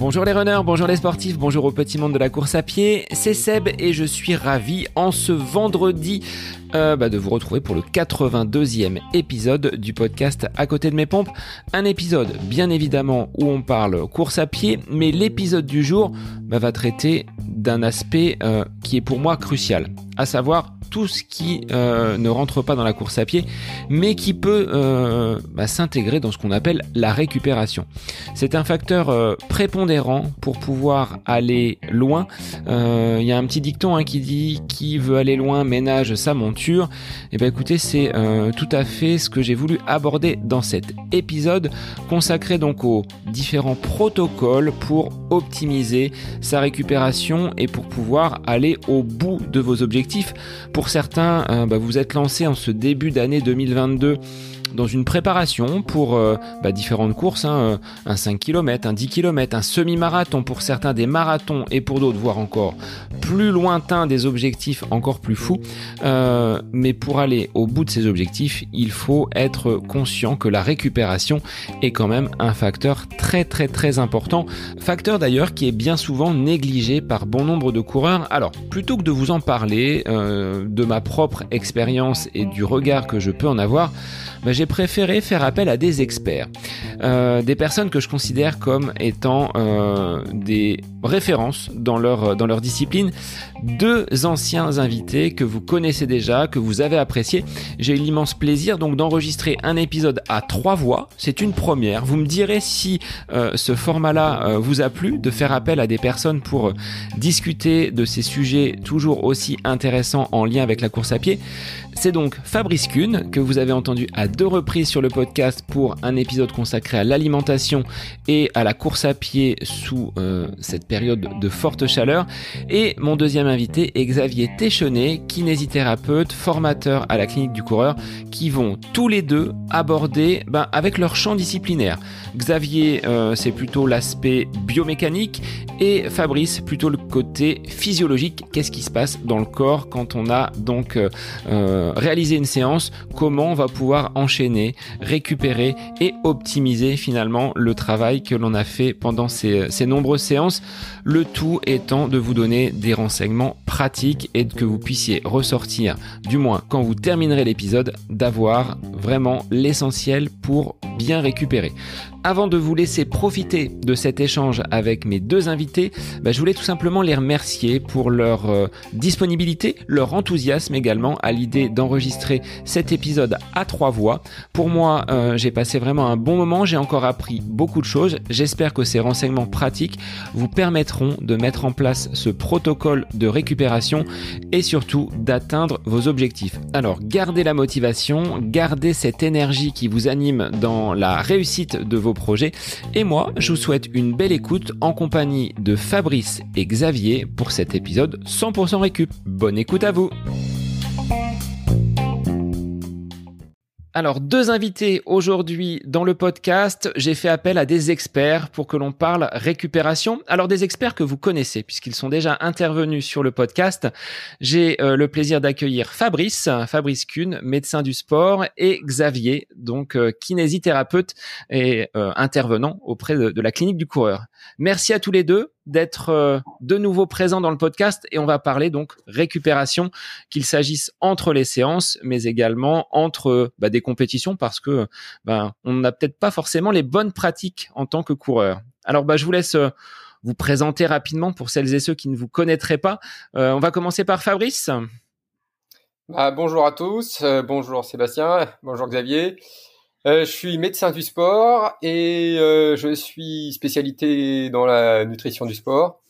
Bonjour les runners, bonjour les sportifs, bonjour au petit monde de la course à pied, c'est Seb et je suis ravi en ce vendredi euh, bah, de vous retrouver pour le 82e épisode du podcast À côté de mes pompes. Un épisode bien évidemment où on parle course à pied, mais l'épisode du jour bah, va traiter d'un aspect euh, qui est pour moi crucial, à savoir tout ce qui euh, ne rentre pas dans la course à pied, mais qui peut euh, bah, s'intégrer dans ce qu'on appelle la récupération. C'est un facteur euh, prépondérant pour pouvoir aller loin. Il y a un petit dicton hein, qui dit qui veut aller loin ménage sa monture. Et eh ben écoutez, c'est tout à fait ce que j'ai voulu aborder dans cet épisode consacré donc aux différents protocoles pour optimiser sa récupération et pour pouvoir aller au bout de vos objectifs. Certains, euh, bah, vous êtes lancé en ce début d'année 2022 dans une préparation pour euh, bah, différentes courses, hein, euh, un 5 km, un 10 km, un semi-marathon pour certains, des marathons et pour d'autres, voire encore plus lointains, des objectifs encore plus fous. Euh, mais pour aller au bout de ces objectifs, il faut être conscient que la récupération est quand même un facteur très très très important. Facteur d'ailleurs qui est bien souvent négligé par bon nombre de coureurs. Alors, plutôt que de vous en parler, de ma propre expérience et du regard que je peux en avoir, bah, j'ai préféré faire appel à des experts, euh, des personnes que je considère comme étant euh, des références dans leur, dans leur discipline, deux anciens invités que vous connaissez déjà, que vous avez appréciés. J'ai eu l'immense plaisir donc d'enregistrer un épisode à trois voix. C'est une première. Vous me direz si euh, ce format-là vous a plu, de faire appel à des personnes pour discuter de ces sujets toujours aussi intéressants en lien avec la course à pied. C'est donc Fabrice Kuhn que vous avez entendu à deux reprises sur le podcast pour un épisode consacré à l'alimentation et à la course à pied sous cette période de forte chaleur. Et mon deuxième invité est Xavier Téchenet, kinésithérapeute, formateur à la clinique du coureur, qui vont tous les deux aborder ben, avec leur champ disciplinaire. Xavier, euh, c'est plutôt l'aspect biomécanique et Fabrice, plutôt le côté physiologique. Qu'est-ce qui se passe dans le corps quand on a donc euh, euh, réalisé une séance Comment on va pouvoir enchaîner, récupérer et optimiser finalement le travail que l'on a fait pendant ces, ces nombreuses séances. Le tout étant de vous donner des renseignements pratiques et que vous puissiez ressortir, du moins quand vous terminerez l'épisode, d'avoir vraiment l'essentiel pour bien récupérer. Avant de vous laisser profiter de cet échange avec mes deux invités, bah, je voulais tout simplement les remercier pour leur euh, disponibilité, leur enthousiasme également à l'idée d'enregistrer cet épisode à trois voix. Pour moi, euh, j'ai passé vraiment un bon moment, j'ai encore appris beaucoup de choses. J'espère que ces renseignements pratiques vous permettront de mettre en place ce protocole de récupération et surtout d'atteindre vos objectifs. Alors, gardez la motivation, gardez cette énergie qui vous anime dans la réussite de vos projets. Et moi, je vous souhaite une belle écoute en compagnie de Fabrice et Xavier pour cet épisode 100% récup. Bonne écoute à vous Alors, deux invités aujourd'hui dans le podcast. J'ai fait appel à des experts pour que l'on parle récupération. Alors, des experts que vous connaissez puisqu'ils sont déjà intervenus sur le podcast. J'ai euh, le plaisir d'accueillir Fabrice, Fabrice Kuhn, médecin du sport, et Xavier, donc euh, kinésithérapeute et euh, intervenant auprès de la clinique du coureur. Merci à tous les deux d'être euh, de nouveau présent dans le podcast et on va parler donc récupération, qu'il s'agisse entre les séances, mais également entre bah, des compétitions parce que bah, on n'a peut-être pas forcément les bonnes pratiques en tant que coureur. Alors bah, je vous laisse euh, vous présenter rapidement pour celles et ceux qui ne vous connaîtraient pas. Euh, on va commencer par Fabrice. Bonjour à tous, bonjour Sébastien, bonjour Xavier. Euh, je suis médecin du sport et euh, je suis spécialité dans la nutrition du sport,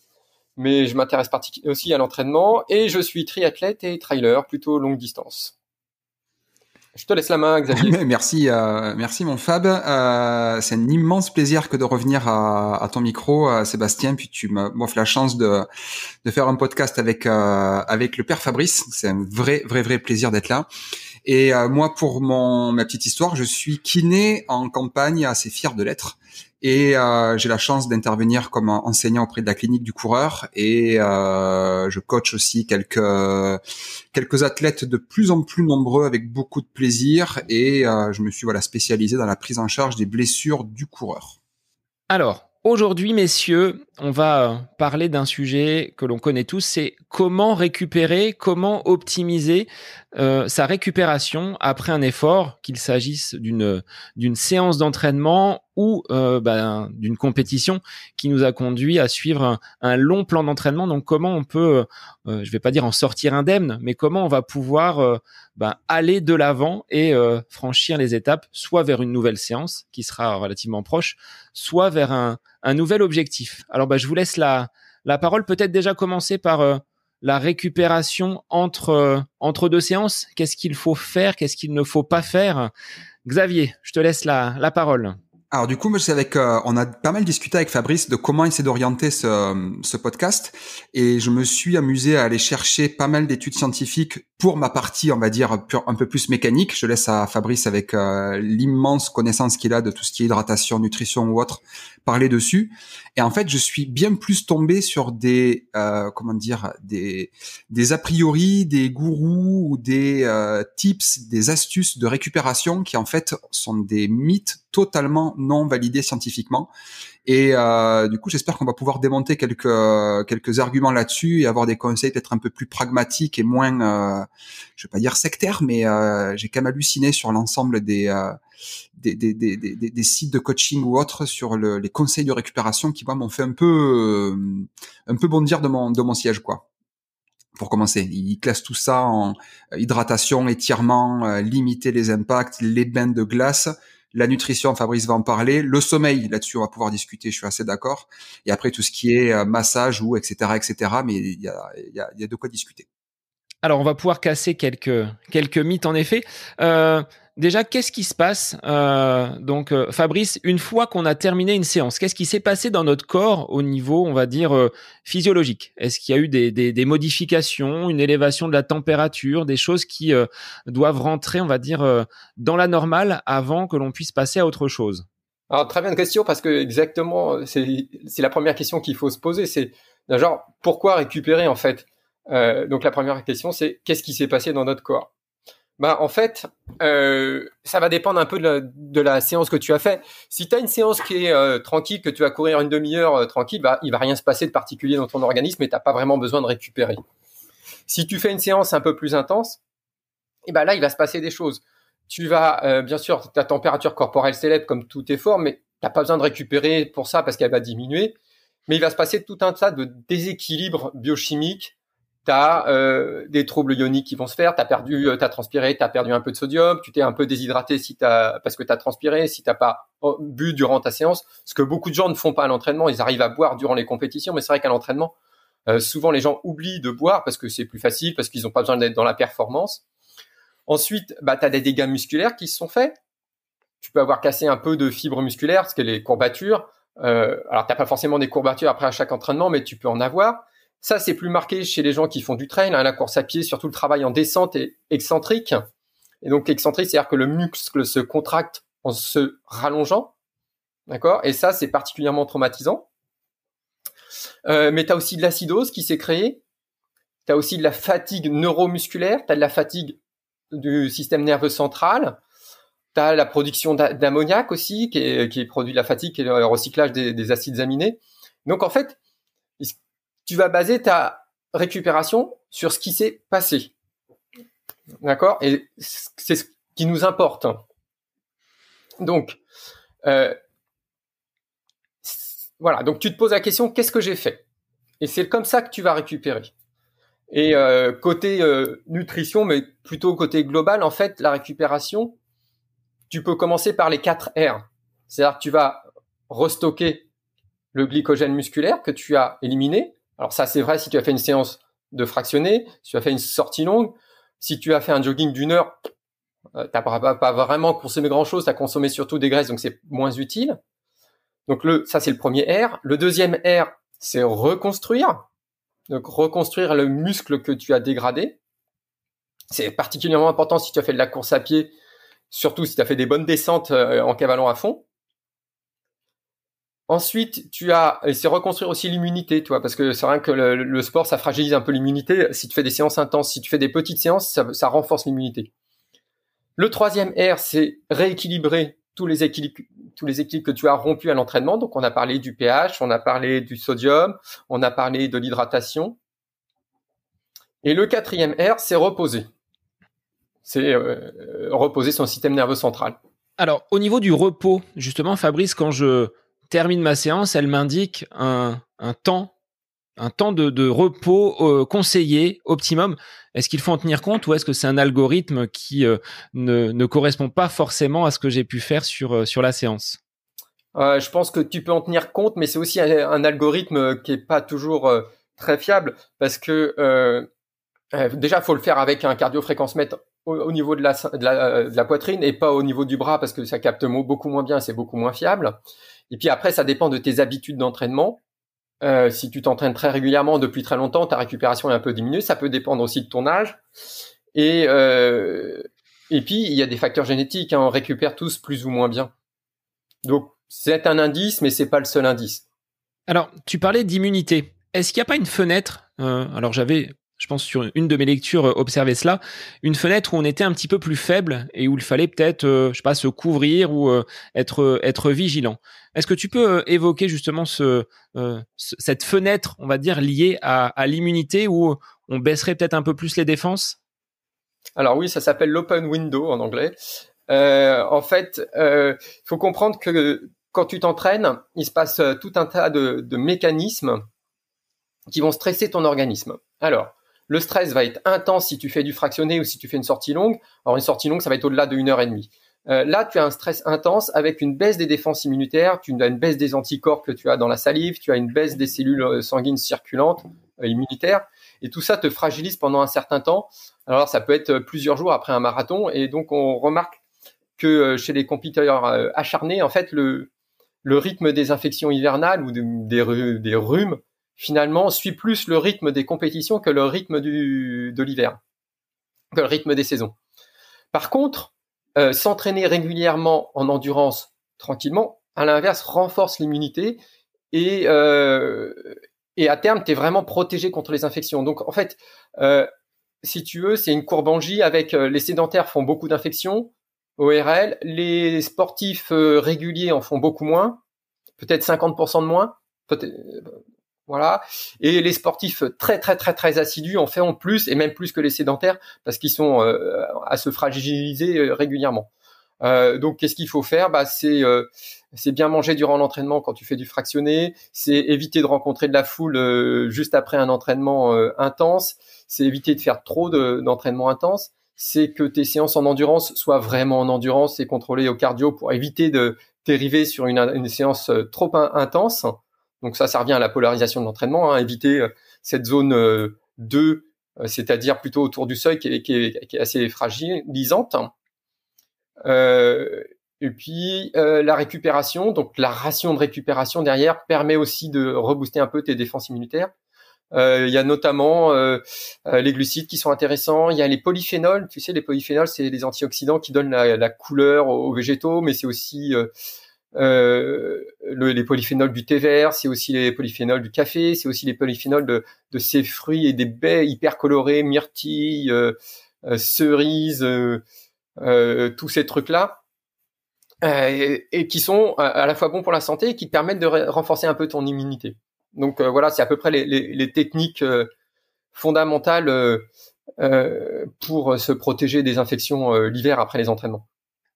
mais je m'intéresse aussi à l'entraînement et je suis triathlète et trailer, plutôt longue distance. Je te laisse la main, Xavier. merci, euh, merci mon Fab. Euh, c'est un immense plaisir que de revenir à, à ton micro, euh, Sébastien. Puis tu m'offres la chance de, de faire un podcast avec avec le père Fabrice. C'est un vrai, vrai, vrai plaisir d'être là. Et moi, pour mon ma petite histoire, je suis kiné en campagne, assez fier de l'être. Et euh, j'ai la chance d'intervenir comme enseignant auprès de la clinique du coureur et euh, je coach aussi quelques quelques athlètes de plus en plus nombreux avec beaucoup de plaisir et euh, je me suis voilà spécialisé dans la prise en charge des blessures du coureur. Alors, Aujourd'hui, messieurs, on va parler d'un sujet que l'on connaît tous, c'est comment récupérer, comment optimiser euh, sa récupération après un effort, qu'il s'agisse d'une d'une séance d'entraînement ou euh, ben, d'une compétition qui nous a conduit à suivre un, long plan d'entraînement. Donc, comment on peut, euh, je vais pas dire en sortir indemne, mais comment on va pouvoir ben, aller de l'avant et franchir les étapes, soit vers une nouvelle séance qui sera relativement proche, soit vers un un nouvel objectif. Alors bah, je vous laisse la, la parole, peut-être déjà commencer par euh, la récupération entre, euh, entre deux séances. Qu'est-ce qu'il faut faire, qu'est-ce qu'il ne faut pas faire? Xavier, je te laisse la, la parole. Alors du coup, avec, euh, on a pas mal discuté avec Fabrice de comment essayer d'orienter ce, ce podcast, et je me suis amusé à aller chercher pas mal d'études scientifiques pour ma partie, on va dire un peu plus mécanique. Je laisse à Fabrice avec l'immense connaissance qu'il a de tout ce qui est hydratation, nutrition ou autre, parler dessus. Et en fait, je suis bien plus tombé sur des euh, comment dire des des a priori, des gourous ou des euh, tips, des astuces de récupération qui en fait sont des mythes totalement non validés scientifiquement. Et euh, du coup, j'espère qu'on va pouvoir démonter quelques quelques arguments là-dessus et avoir des conseils peut-être un peu plus pragmatiques et moins, euh, je vais pas dire sectaires, mais euh, j'ai quand même halluciné sur l'ensemble des euh, des, des, des, des, sites de coaching ou autres sur le, les conseils de récupération qui moi m'ont fait un peu euh, un peu bondir de mon de mon siège quoi pour commencer. Ils classent tout ça en hydratation, étirement, limiter les impacts, les bains de glace la nutrition, Fabrice va en parler. Le sommeil, là-dessus, on va pouvoir discuter. Je suis assez d'accord. Et après, tout ce qui est euh, massage ou etc., etc. Mais il y a, y, a, y a de quoi discuter. Alors, on va pouvoir casser quelques quelques mythes en effet. Euh, déjà, qu'est-ce qui se passe euh, Donc, euh, Fabrice, une fois qu'on a terminé une séance, qu'est-ce qui s'est passé dans notre corps au niveau, on va dire, euh, physiologique? Est-ce qu'il y a eu des, modifications, une élévation de la température, des choses qui doivent rentrer, on va dire, dans la normale avant que l'on puisse passer à autre chose? Alors, très bien question parce que exactement, c'est la première question qu'il faut se poser. C'est genre pourquoi récupérer en fait? Donc la première question, c'est qu'est-ce qui s'est passé dans notre corps? Bah, en fait, euh, ça va dépendre un peu de la, séance que tu as fait. Si tu as une séance qui est euh, tranquille, que tu vas courir une demi-heure euh, tranquille, bah, il va rien se passer de particulier dans ton organisme et t'as pas vraiment besoin de récupérer. Si tu fais une séance un peu plus intense, et ben là, il va se passer des choses. Tu vas, bien sûr, ta température corporelle s'élève comme tout effort, mais t'as pas besoin de récupérer pour ça parce qu'elle va diminuer. Mais il va se passer tout un tas de déséquilibres biochimiques tu as euh, des troubles ioniques qui vont se faire, tu as perdu, euh, tu transpiré, tu as perdu un peu de sodium, tu t'es un peu déshydraté si parce que tu as transpiré, si tu pas oh, bu durant ta séance, ce que beaucoup de gens ne font pas à l'entraînement, ils arrivent à boire durant les compétitions, mais c'est vrai qu'à l'entraînement, euh, souvent les gens oublient de boire parce que c'est plus facile, parce qu'ils n'ont pas besoin d'être dans la performance. Ensuite, bah, tu as des dégâts musculaires qui se sont faits. Tu peux avoir cassé un peu de fibres musculaires, parce que les courbatures, alors t'as pas forcément des courbatures après à chaque entraînement, mais tu peux en avoir. Ça, c'est plus marqué chez les gens qui font du trail, hein, la course à pied, surtout le travail en descente et excentrique. Et donc excentrique, c'est-à-dire que le muscle se contracte en se rallongeant. D'accord? Et ça, c'est particulièrement traumatisant. Euh, mais tu as aussi de l'acidose qui s'est créée. Tu as aussi de la fatigue neuromusculaire. Tu as de la fatigue du système nerveux central. Tu as la production d'ammoniac aussi, qui est, qui produit de la fatigue et le recyclage des, des acides aminés. Donc en fait, tu vas baser ta récupération sur ce qui s'est passé. D'accord? Et c'est ce qui nous importe. Donc, euh, voilà. Donc, tu te poses la question, qu'est-ce que j'ai fait? Et c'est comme ça que tu vas récupérer. Et euh, côté euh, nutrition, mais plutôt côté global, en fait, la récupération, tu peux commencer par les 4 R. C'est-à-dire que tu vas restocker le glycogène musculaire que tu as éliminé. Alors ça, c'est vrai si tu as fait une séance de fractionné, si tu as fait une sortie longue, si tu as fait un jogging d'une heure, euh, tu n'as pas, vraiment consommé grand-chose, tu as consommé surtout des graisses, donc c'est moins utile. Donc le, ça, c'est le premier R. Le deuxième R, c'est reconstruire. Donc reconstruire le muscle que tu as dégradé. C'est particulièrement important si tu as fait de la course à pied, surtout si tu as fait des bonnes descentes en cavalant à fond. Ensuite, tu as, c'est reconstruire aussi l'immunité, tu parce que c'est vrai que le, sport, ça fragilise un peu l'immunité. Si tu fais des séances intenses, si tu fais des petites séances, ça, renforce l'immunité. Le troisième R, c'est rééquilibrer tous les équilibres, tous les équilibres que tu as rompus à l'entraînement. Donc, on a parlé du pH, on a parlé du sodium, on a parlé de l'hydratation. Et le quatrième R, c'est reposer. C'est euh, reposer son système nerveux central. Alors, au niveau du repos, justement, Fabrice, quand je termine ma séance, elle m'indique un, temps, un temps de, repos euh, conseillé, optimum. Est-ce qu'il faut en tenir compte ou est-ce que c'est un algorithme qui euh, ne, correspond pas forcément à ce que j'ai pu faire sur, euh, sur la séance? Je pense que tu peux en tenir compte, mais c'est aussi un, algorithme qui est pas toujours très fiable parce que déjà, faut le faire avec un cardio-fréquence-mètre au, niveau de la, de la, poitrine et pas au niveau du bras parce que ça capte beaucoup moins bien, c'est beaucoup moins fiable. Et puis après, ça dépend de tes habitudes d'entraînement. Euh, si tu t'entraînes très régulièrement depuis très longtemps, ta récupération est un peu diminuée. Ça peut dépendre aussi de ton âge. Et euh, puis il y a des facteurs génétiques. Hein, on récupère tous plus ou moins bien. Donc c'est un indice, mais c'est pas le seul indice. Alors tu parlais d'immunité. Est-ce qu'il n'y a pas une fenêtre euh, Alors j'avais je pense sur une de mes lectures euh, observer cela, une fenêtre où on était un petit peu plus faible et où il fallait peut-être, euh, je sais pas, se couvrir ou euh, être être vigilant. Est-ce que tu peux évoquer justement ce, cette fenêtre, on va dire liée à, à l'immunité où on baisserait peut-être un peu plus les défenses? Alors oui, ça s'appelle l'open window en anglais. en fait, il faut comprendre que quand tu t'entraînes, il se passe tout un tas de, de mécanismes qui vont stresser ton organisme. Alors, le stress va être intense si tu fais du fractionné ou si tu fais une sortie longue. Alors une sortie longue, ça va être au-delà de une heure et demie. Euh, là, tu as un stress intense avec une baisse des défenses immunitaires, tu as une baisse des anticorps que tu as dans la salive, tu as une baisse des cellules euh, sanguines circulantes euh, immunitaires, et tout ça te fragilise pendant un certain temps. Alors ça peut être plusieurs jours après un marathon, et donc on remarque que chez les compétiteurs acharnés, en fait, le, rythme des infections hivernales ou des rhumes finalement suit plus le rythme des compétitions que le rythme du, de l'hiver, que le rythme des saisons. Par contre, euh, s'entraîner régulièrement en endurance tranquillement, à l'inverse, renforce l'immunité et, euh, et à terme, tu es vraiment protégé contre les infections. Donc en fait, euh, si tu veux, c'est une courbe en J avec les sédentaires font beaucoup d'infections, ORL, les sportifs réguliers en font beaucoup moins, peut-être 50% de moins, voilà. Et les sportifs très très très très assidus en en plus et même plus que les sédentaires parce qu'ils sont euh, à se fragiliser euh, régulièrement. Euh, donc qu'est-ce qu'il faut faire? Bah c'est bien manger durant l'entraînement quand tu fais du fractionné, c'est éviter de rencontrer de la foule juste après un entraînement intense, c'est éviter de faire trop d'entraînement intense, c'est que tes séances en endurance soient vraiment en endurance et contrôlées au cardio pour éviter de dériver sur une séance trop intense. Donc ça, ça revient à la polarisation de l'entraînement, hein, éviter euh, cette zone 2, euh, euh, c'est-à-dire plutôt autour du seuil qui est, qui est, qui est assez fragilisante. Euh, et puis la récupération, donc la ration de récupération derrière permet aussi de rebooster un peu tes défenses immunitaires. Il y a notamment les glucides qui sont intéressants. Il y a les polyphénols. Tu sais, les polyphénols, c'est les antioxydants qui donnent la, la couleur aux, végétaux, mais c'est aussi euh, les polyphénols du thé vert, c'est aussi les polyphénols du café, c'est aussi les polyphénols de, ces fruits et des baies hyper colorées, myrtilles, euh, euh cerises, tous ces trucs-là, et, qui sont à la fois bons pour la santé et qui permettent de renforcer un peu ton immunité. Donc voilà, c'est à peu près les, les, les techniques fondamentales pour se protéger des infections l'hiver après les entraînements.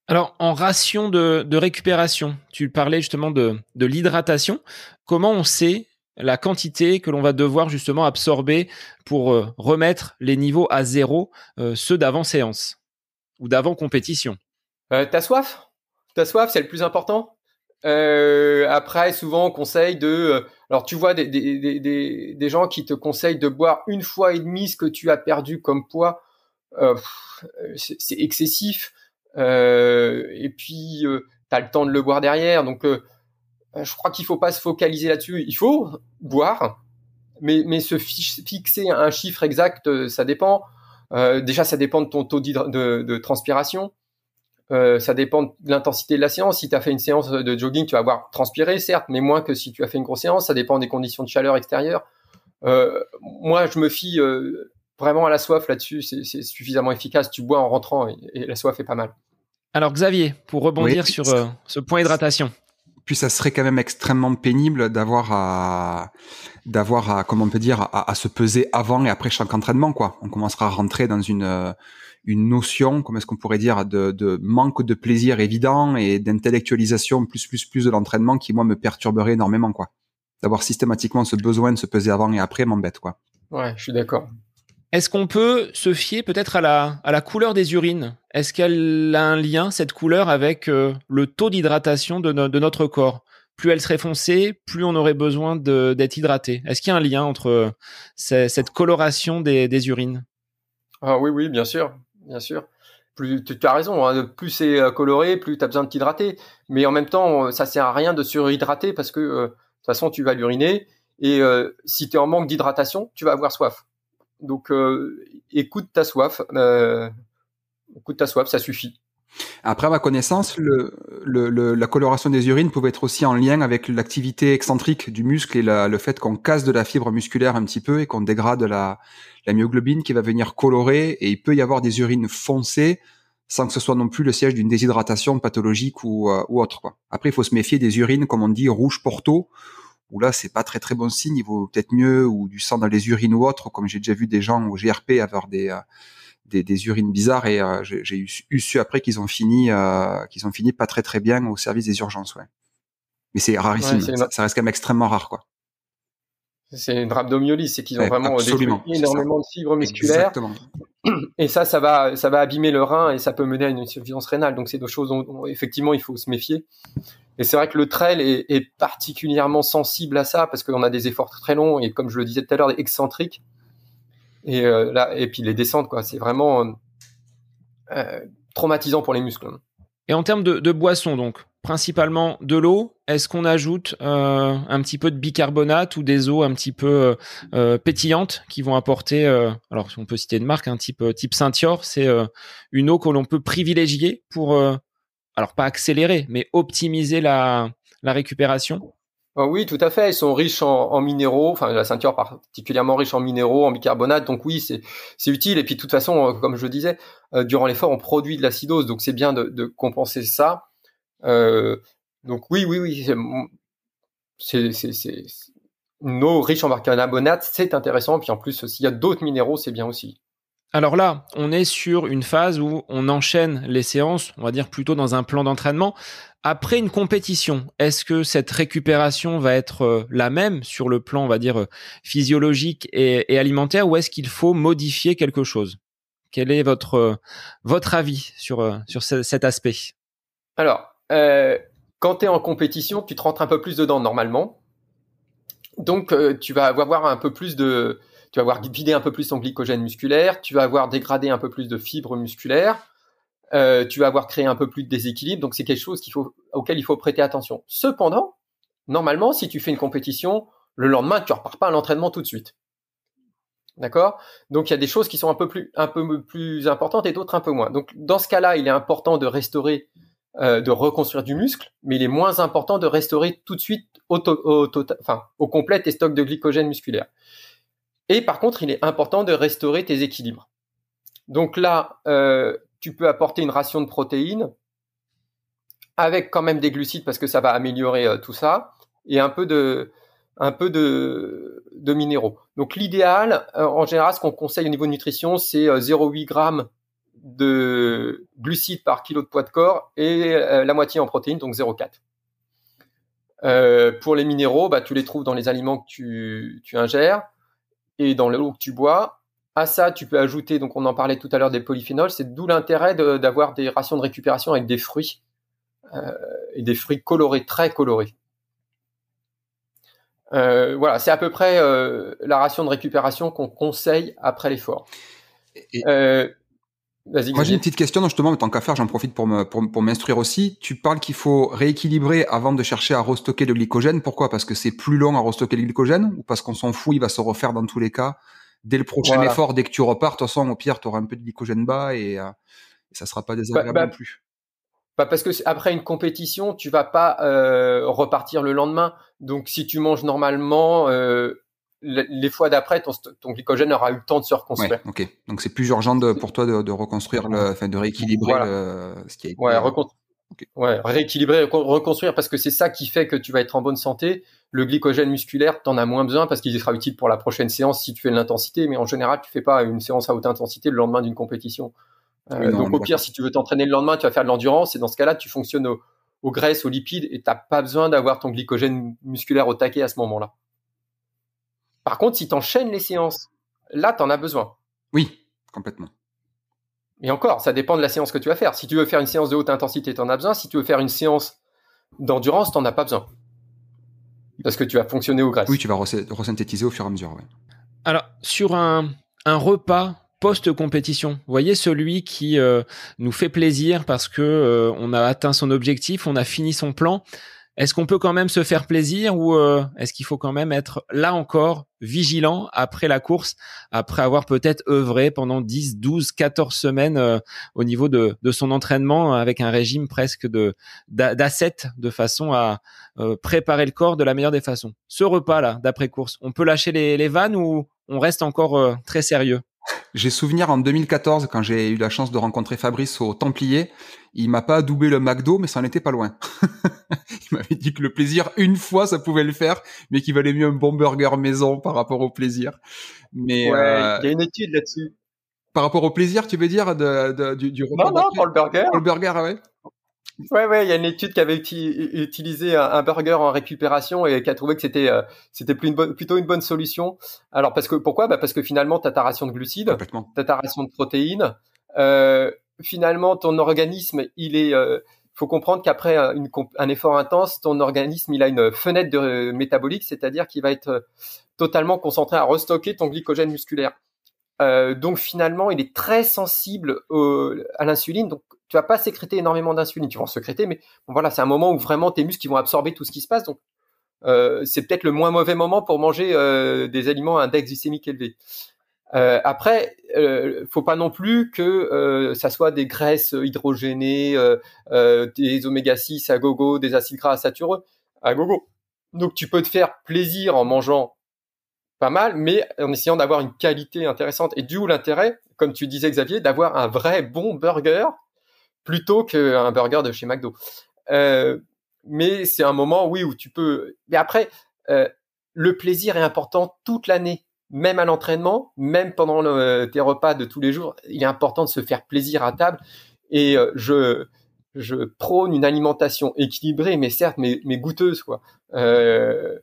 Alors, en ration de, récupération, tu parlais justement de, l'hydratation. Comment on sait la quantité que l'on va devoir justement absorber pour euh, remettre les niveaux à zéro, euh, ceux d'avant séance ou d'avant compétition? Euh, T'as soif? T'as soif, c'est le plus important? après, souvent, on conseille de. alors, tu vois des, des, gens qui te conseillent de boire une fois et demie ce que tu as perdu comme poids. c'est excessif. Euh, et puis, euh, tu as le temps de le boire derrière. Donc, euh, je crois qu'il faut pas se focaliser là-dessus. Il faut boire, mais, mais se fixer un chiffre exact, ça dépend. déjà, ça dépend de ton taux de, transpiration. ça dépend de l'intensité de la séance. Si tu as fait une séance de jogging, tu vas avoir transpiré, certes, mais moins que si tu as fait une grosse séance. Ça dépend des conditions de chaleur extérieure. moi, je me fie vraiment à la soif là-dessus. C'est suffisamment efficace. Tu bois en rentrant et, la soif est pas mal. Alors Xavier, pour rebondir sur ce point hydratation puis ça serait quand même extrêmement pénible d'avoir à d'avoir à comment on peut dire à, se peser avant et après chaque entraînement quoi. On commencera à rentrer dans une euh, une notion, comment est-ce qu'on pourrait dire, de, de, manque de plaisir évident et d'intellectualisation plus plus plus de l'entraînement qui moi me perturberait énormément quoi. D'avoir systématiquement ce besoin de se peser avant et après m'embête quoi. Ouais, je suis d'accord. Est-ce qu'on peut se fier peut-être à la, couleur des urines? Est-ce qu'elle a un lien, cette couleur, avec euh, le taux d'hydratation de, notre corps? Plus elle serait foncée, plus on aurait besoin d'être hydraté. Est-ce qu'il y a un lien entre euh, cette coloration des, urines? Ah, Oui, oui, bien sûr. Bien sûr. Tu as raison, hein, plus c'est euh, coloré, plus tu as besoin de t'hydrater. Mais en même temps, ça sert à rien de surhydrater parce que de toute façon, tu vas l'uriner. Et si tu es en manque d'hydratation, tu vas avoir soif. Donc, euh, écoute ta soif. Euh, écoute ta soif, ça suffit. Après, à ma connaissance, le, le, la coloration des urines pouvait être aussi en lien avec l'activité excentrique du muscle et le fait qu'on casse de la fibre musculaire un petit peu et qu'on dégrade la, la myoglobine qui va venir colorer. Et il peut y avoir des urines foncées sans que ce soit non plus le siège d'une déshydratation pathologique ou, euh, ou autre. Quoi. Après, il faut se méfier des urines, comme on dit, rouge porto, où là c'est pas très très bon signe, il vaut peut-être mieux ou du sang dans les urines ou autre, comme j'ai déjà vu des gens au GRP avoir des euh, des, des, urines bizarres et euh, j'ai eu, eu, su après qu'ils ont fini euh, qu'ils ont fini pas très très bien au service des urgences, ouais. Mais c'est rarissime, ça, reste quand même extrêmement rare quoi. C'est une rhabdomyolyse, c'est qu'ils ont vraiment détruit énormément de fibres musculaires. Exactement. Et ça, ça va, ça va abîmer le rein et ça peut mener à une insuffisance rénale. Donc c'est deux choses dont effectivement il faut se méfier. Et c'est vrai que le trail est, est, particulièrement sensible à ça parce qu'on a des efforts très longs et comme je le disais tout à l'heure, excentriques. Et euh, là, et puis les descentes, quoi, c'est vraiment euh, euh, traumatisant pour les muscles. Et en termes de, de boissons, donc? Principalement de l'eau. Est-ce qu'on ajoute euh, un petit peu de bicarbonate ou des eaux un petit peu euh, pétillantes qui vont apporter, euh, alors on peut citer une marque, un type type Saint-Yor, c'est une eau que l'on peut privilégier pour alors pas accélérer, mais optimiser la, la récupération? Oh Oui, tout à fait. Ils sont riches en, minéraux, enfin la ceinture particulièrement riche en minéraux, en bicarbonate. Donc oui, c'est utile. Et puis de toute façon, euh, comme je disais, euh, durant l'effort, on produit de l'acidose, donc c'est bien de, compenser ça. Euh, donc oui, oui, oui, c'est c'est une eau riche en bicarbonate, c'est intéressant. Puis en plus, s'il y a d'autres minéraux, c'est bien aussi. Alors là, on est sur une phase où on enchaîne les séances, on va dire plutôt dans un plan d'entraînement. Après une compétition, est-ce que cette récupération va être euh, la même sur le plan, on va dire, euh, physiologique et, alimentaire, ou est-ce qu'il faut modifier quelque chose? Quel est votre votre avis sur sur cet aspect? Alors, euh, quand tu es en compétition, tu te rentres un peu plus dedans normalement, donc tu vas avoir un peu plus de tu vas avoir vidé un peu plus ton glycogène musculaire, tu vas avoir dégradé un peu plus de fibres musculaires, euh, tu vas avoir créé un peu plus de déséquilibre. Donc c'est quelque chose auquel il faut prêter attention. Cependant, normalement, si tu fais une compétition, le lendemain, tu repars pas à l'entraînement tout de suite. D'accord? Donc il y a des choses qui sont un peu plus importantes et d'autres un peu moins. Donc dans ce cas-là, il est important de restaurer, euh, de reconstruire du muscle, mais il est moins important de restaurer tout de suite au, au, complet tes stocks de glycogène musculaire. Et par contre, il est important de restaurer tes équilibres. Donc là, euh, tu peux apporter une ration de protéines avec quand même des glucides parce que ça va améliorer euh, tout ça et un peu de un peu de, minéraux. Donc l'idéal, en général, ce qu'on conseille au niveau de nutrition, c'est 0,8 grammes de glucides par kilo de poids de corps et la moitié en protéines, donc 0,4. pour les minéraux, bah, tu les trouves dans les aliments que tu, tu ingères et dans l'eau que tu bois. À ça, tu peux ajouter, donc on en parlait tout à l'heure des polyphénols, c'est d'où l'intérêt d'avoir des rations de récupération avec des fruits euh, et des fruits colorés, très colorés. Euh, voilà, c'est à peu près euh, la ration de récupération qu'on conseille après l'effort. Euh, Moi, j'ai une petite question, justement, en tant qu'à faire, j'en profite pour m'instruire pour, aussi. Tu parles qu'il faut rééquilibrer avant de chercher à restocker le glycogène. Pourquoi? Parce que c'est plus long à restocker le glycogène ou parce qu'on s'en fout, il va se refaire dans tous les cas dès le prochain effort, dès que tu repars, de toute façon, au pire, tu auras un peu de glycogène bas et, euh, ça sera pas désagréable bah, bah, non plus. Bah parce que après une compétition, tu vas pas euh, repartir le lendemain. Donc si tu manges normalement, euh, les fois d'après, ton, ton, glycogène aura eu le temps de se reconstruire. ok. Donc c'est plus urgent de, pour toi de, de reconstruire, le, enfin de rééquilibrer le, ce qui a été. Ouais, ouais rééquilibrer, reconstruire, parce que c'est ça qui fait que tu vas être en bonne santé. Le glycogène musculaire, t'en as moins besoin parce qu'il sera utile pour la prochaine séance si tu fais de l'intensité, mais en général, tu fais pas une séance à haute intensité le lendemain d'une compétition. Euh, donc au pire, si tu veux t'entraîner le lendemain, tu vas faire de l'endurance, et dans ce cas-là, tu fonctionnes aux graisses, aux lipides, et t'as pas besoin d'avoir ton glycogène musculaire au taquet à ce moment-là. Par contre, si tu enchaînes les séances, là, tu en as besoin. Oui, complètement. Et encore, ça dépend de la séance que tu vas faire. Si tu veux faire une séance de haute intensité, tu en as besoin. Si tu veux faire une séance d'endurance, tu n'en as pas besoin. Parce que tu vas fonctionner au graisse. Oui, tu vas resynthétiser au fur et à mesure. Alors, sur un, repas post-compétition, vous voyez celui qui euh, nous fait plaisir parce que euh, on a atteint son objectif, on a fini son plan. Est-ce qu'on peut quand même se faire plaisir ou euh, est-ce qu'il faut quand même être là encore vigilant après la course, après avoir peut-être œuvré pendant 10, 12, 14 semaines euh, au niveau de, de, son entraînement avec un régime presque de de façon à euh, préparer le corps de la meilleure des façons? Ce repas là d'après course, on peut lâcher les, les vannes ou on reste encore très sérieux? J'ai souvenir en 2014 quand j'ai eu la chance de rencontrer Fabrice au Templier, il m'a pas adoubé le McDo, mais ça en était pas loin. il m'avait dit que le plaisir une fois ça pouvait le faire, mais qu'il valait mieux un bon burger maison par rapport au plaisir. Mais euh, il y a une étude là-dessus. Par rapport au plaisir, tu veux dire de, du, du repas Non, non, pour le burger. Pour le burger, ah ouais. Ouais, ouais, il y a une étude qui avait utilisé un, burger en récupération et qui a trouvé que c'était euh, c'était plutôt une bonne solution. Alors parce que pourquoi? Bah parce que finalement tu as ta ration de glucides, tu as ta ration de protéines. Euh, finalement ton organisme, il est euh, faut comprendre qu'après un effort intense, ton organisme, il a une fenêtre de métabolique, c'est-à-dire qu'il va être totalement concentré à restocker ton glycogène musculaire. Euh, donc finalement, il est très sensible à l'insuline. Donc tu vas pas sécréter énormément d'insuline, tu vas en sécréter, mais bon, voilà, c'est un moment où vraiment tes muscles vont absorber tout ce qui se passe. Donc euh, c'est peut-être le moins mauvais moment pour manger euh, des aliments à index glycémique élevé. Euh, après, euh, faut pas non plus que euh, ça soit des graisses hydrogénées, des oméga 6 à gogo, des acides gras satureux à gogo. Donc tu peux te faire plaisir en mangeant pas mal, mais en essayant d'avoir une qualité intéressante. Et d'où l'intérêt, comme tu disais Xavier, d'avoir un vrai bon burger plutôt qu'un burger de chez McDo. Euh, mais c'est un moment, oui, où tu peux. Mais après, euh, le plaisir est important toute l'année, même à l'entraînement, même pendant tes repas de tous les jours. Il est important de se faire plaisir à table. Et euh, je je prône une alimentation équilibrée, mais certes, mais, mais goûteuse, quoi. Euh,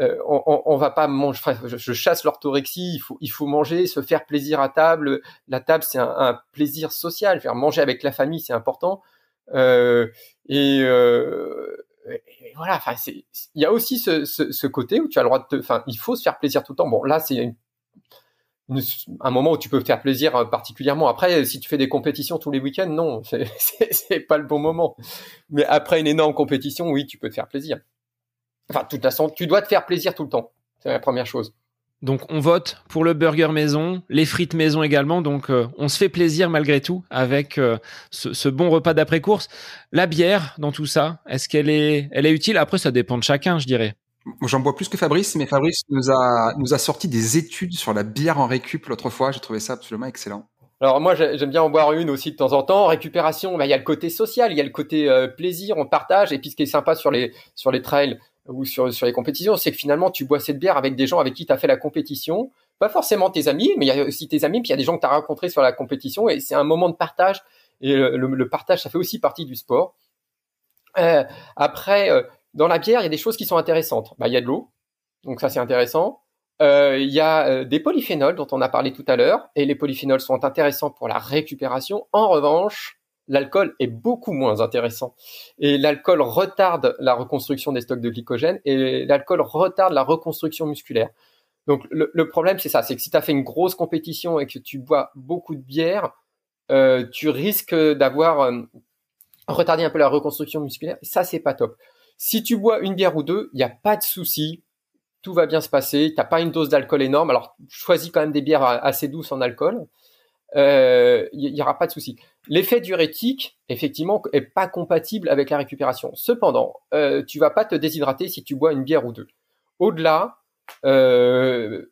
euh, on, on, va pas manger. je, chasse l'orthorexie. Il faut, il faut manger, se faire plaisir à table. La table, c'est un, plaisir social. Faire manger avec la famille, c'est important. Euh, et, euh, voilà. Enfin, il y a aussi ce, côté où tu as le droit de te. Enfin, il faut se faire plaisir tout le temps. Bon, là, c'est un moment où tu peux faire plaisir particulièrement. Après, si tu fais des compétitions tous les week-ends, non, c'est pas le bon moment. Mais après une énorme compétition, oui, tu peux te faire plaisir. Enfin, de toute façon, tu dois te faire plaisir tout le temps. C'est la première chose. Donc on vote pour le burger maison, les frites maison également. Donc euh, on se fait plaisir malgré tout avec euh, ce, bon repas d'après course. La bière dans tout ça, est-ce qu'elle est, elle est utile? Après ça dépend de chacun, je dirais. J'en bois plus que Fabrice, mais Fabrice nous a nous a sorti des études sur la bière en récup l'autre fois. J'ai trouvé ça absolument excellent. Alors moi j'aime bien en boire une aussi de temps en temps. Récupération, bah, il y a le côté social, il y a le côté euh, plaisir, on partage. Et puis ce qui est sympa sur les sur les trails, ou sur, sur les compétitions, c'est que finalement, tu bois cette bière avec des gens avec qui tu as fait la compétition. Pas forcément tes amis, mais il y a aussi tes amis, puis il y a des gens que tu as rencontrés sur la compétition, et c'est un moment de partage. Et le, partage, ça fait aussi partie du sport. Euh, après, euh, dans la bière, il y a des choses qui sont intéressantes. Bah, il y a de l'eau, donc ça c'est intéressant. Euh, il y a des polyphénols dont on a parlé tout à l'heure, et les polyphénols sont intéressants pour la récupération. En revanche, l'alcool est beaucoup moins intéressant. Et l'alcool retarde la reconstruction des stocks de glycogène et l'alcool retarde la reconstruction musculaire. Donc le, problème, c'est ça, c'est que si tu as fait une grosse compétition et que tu bois beaucoup de bière, euh, tu risques d'avoir euh, retardé un peu la reconstruction musculaire. Ça, c'est pas top. Si tu bois une bière ou deux, il n'y a pas de souci. tout va bien se passer. T'as pas une dose d'alcool énorme. Alors, choisis quand même des bières assez douces en alcool. Il euh, y, aura pas de souci. L'effet diurétique, effectivement, est pas compatible avec la récupération. Cependant, euh, tu vas pas te déshydrater si tu bois une bière ou deux. Au-delà, euh,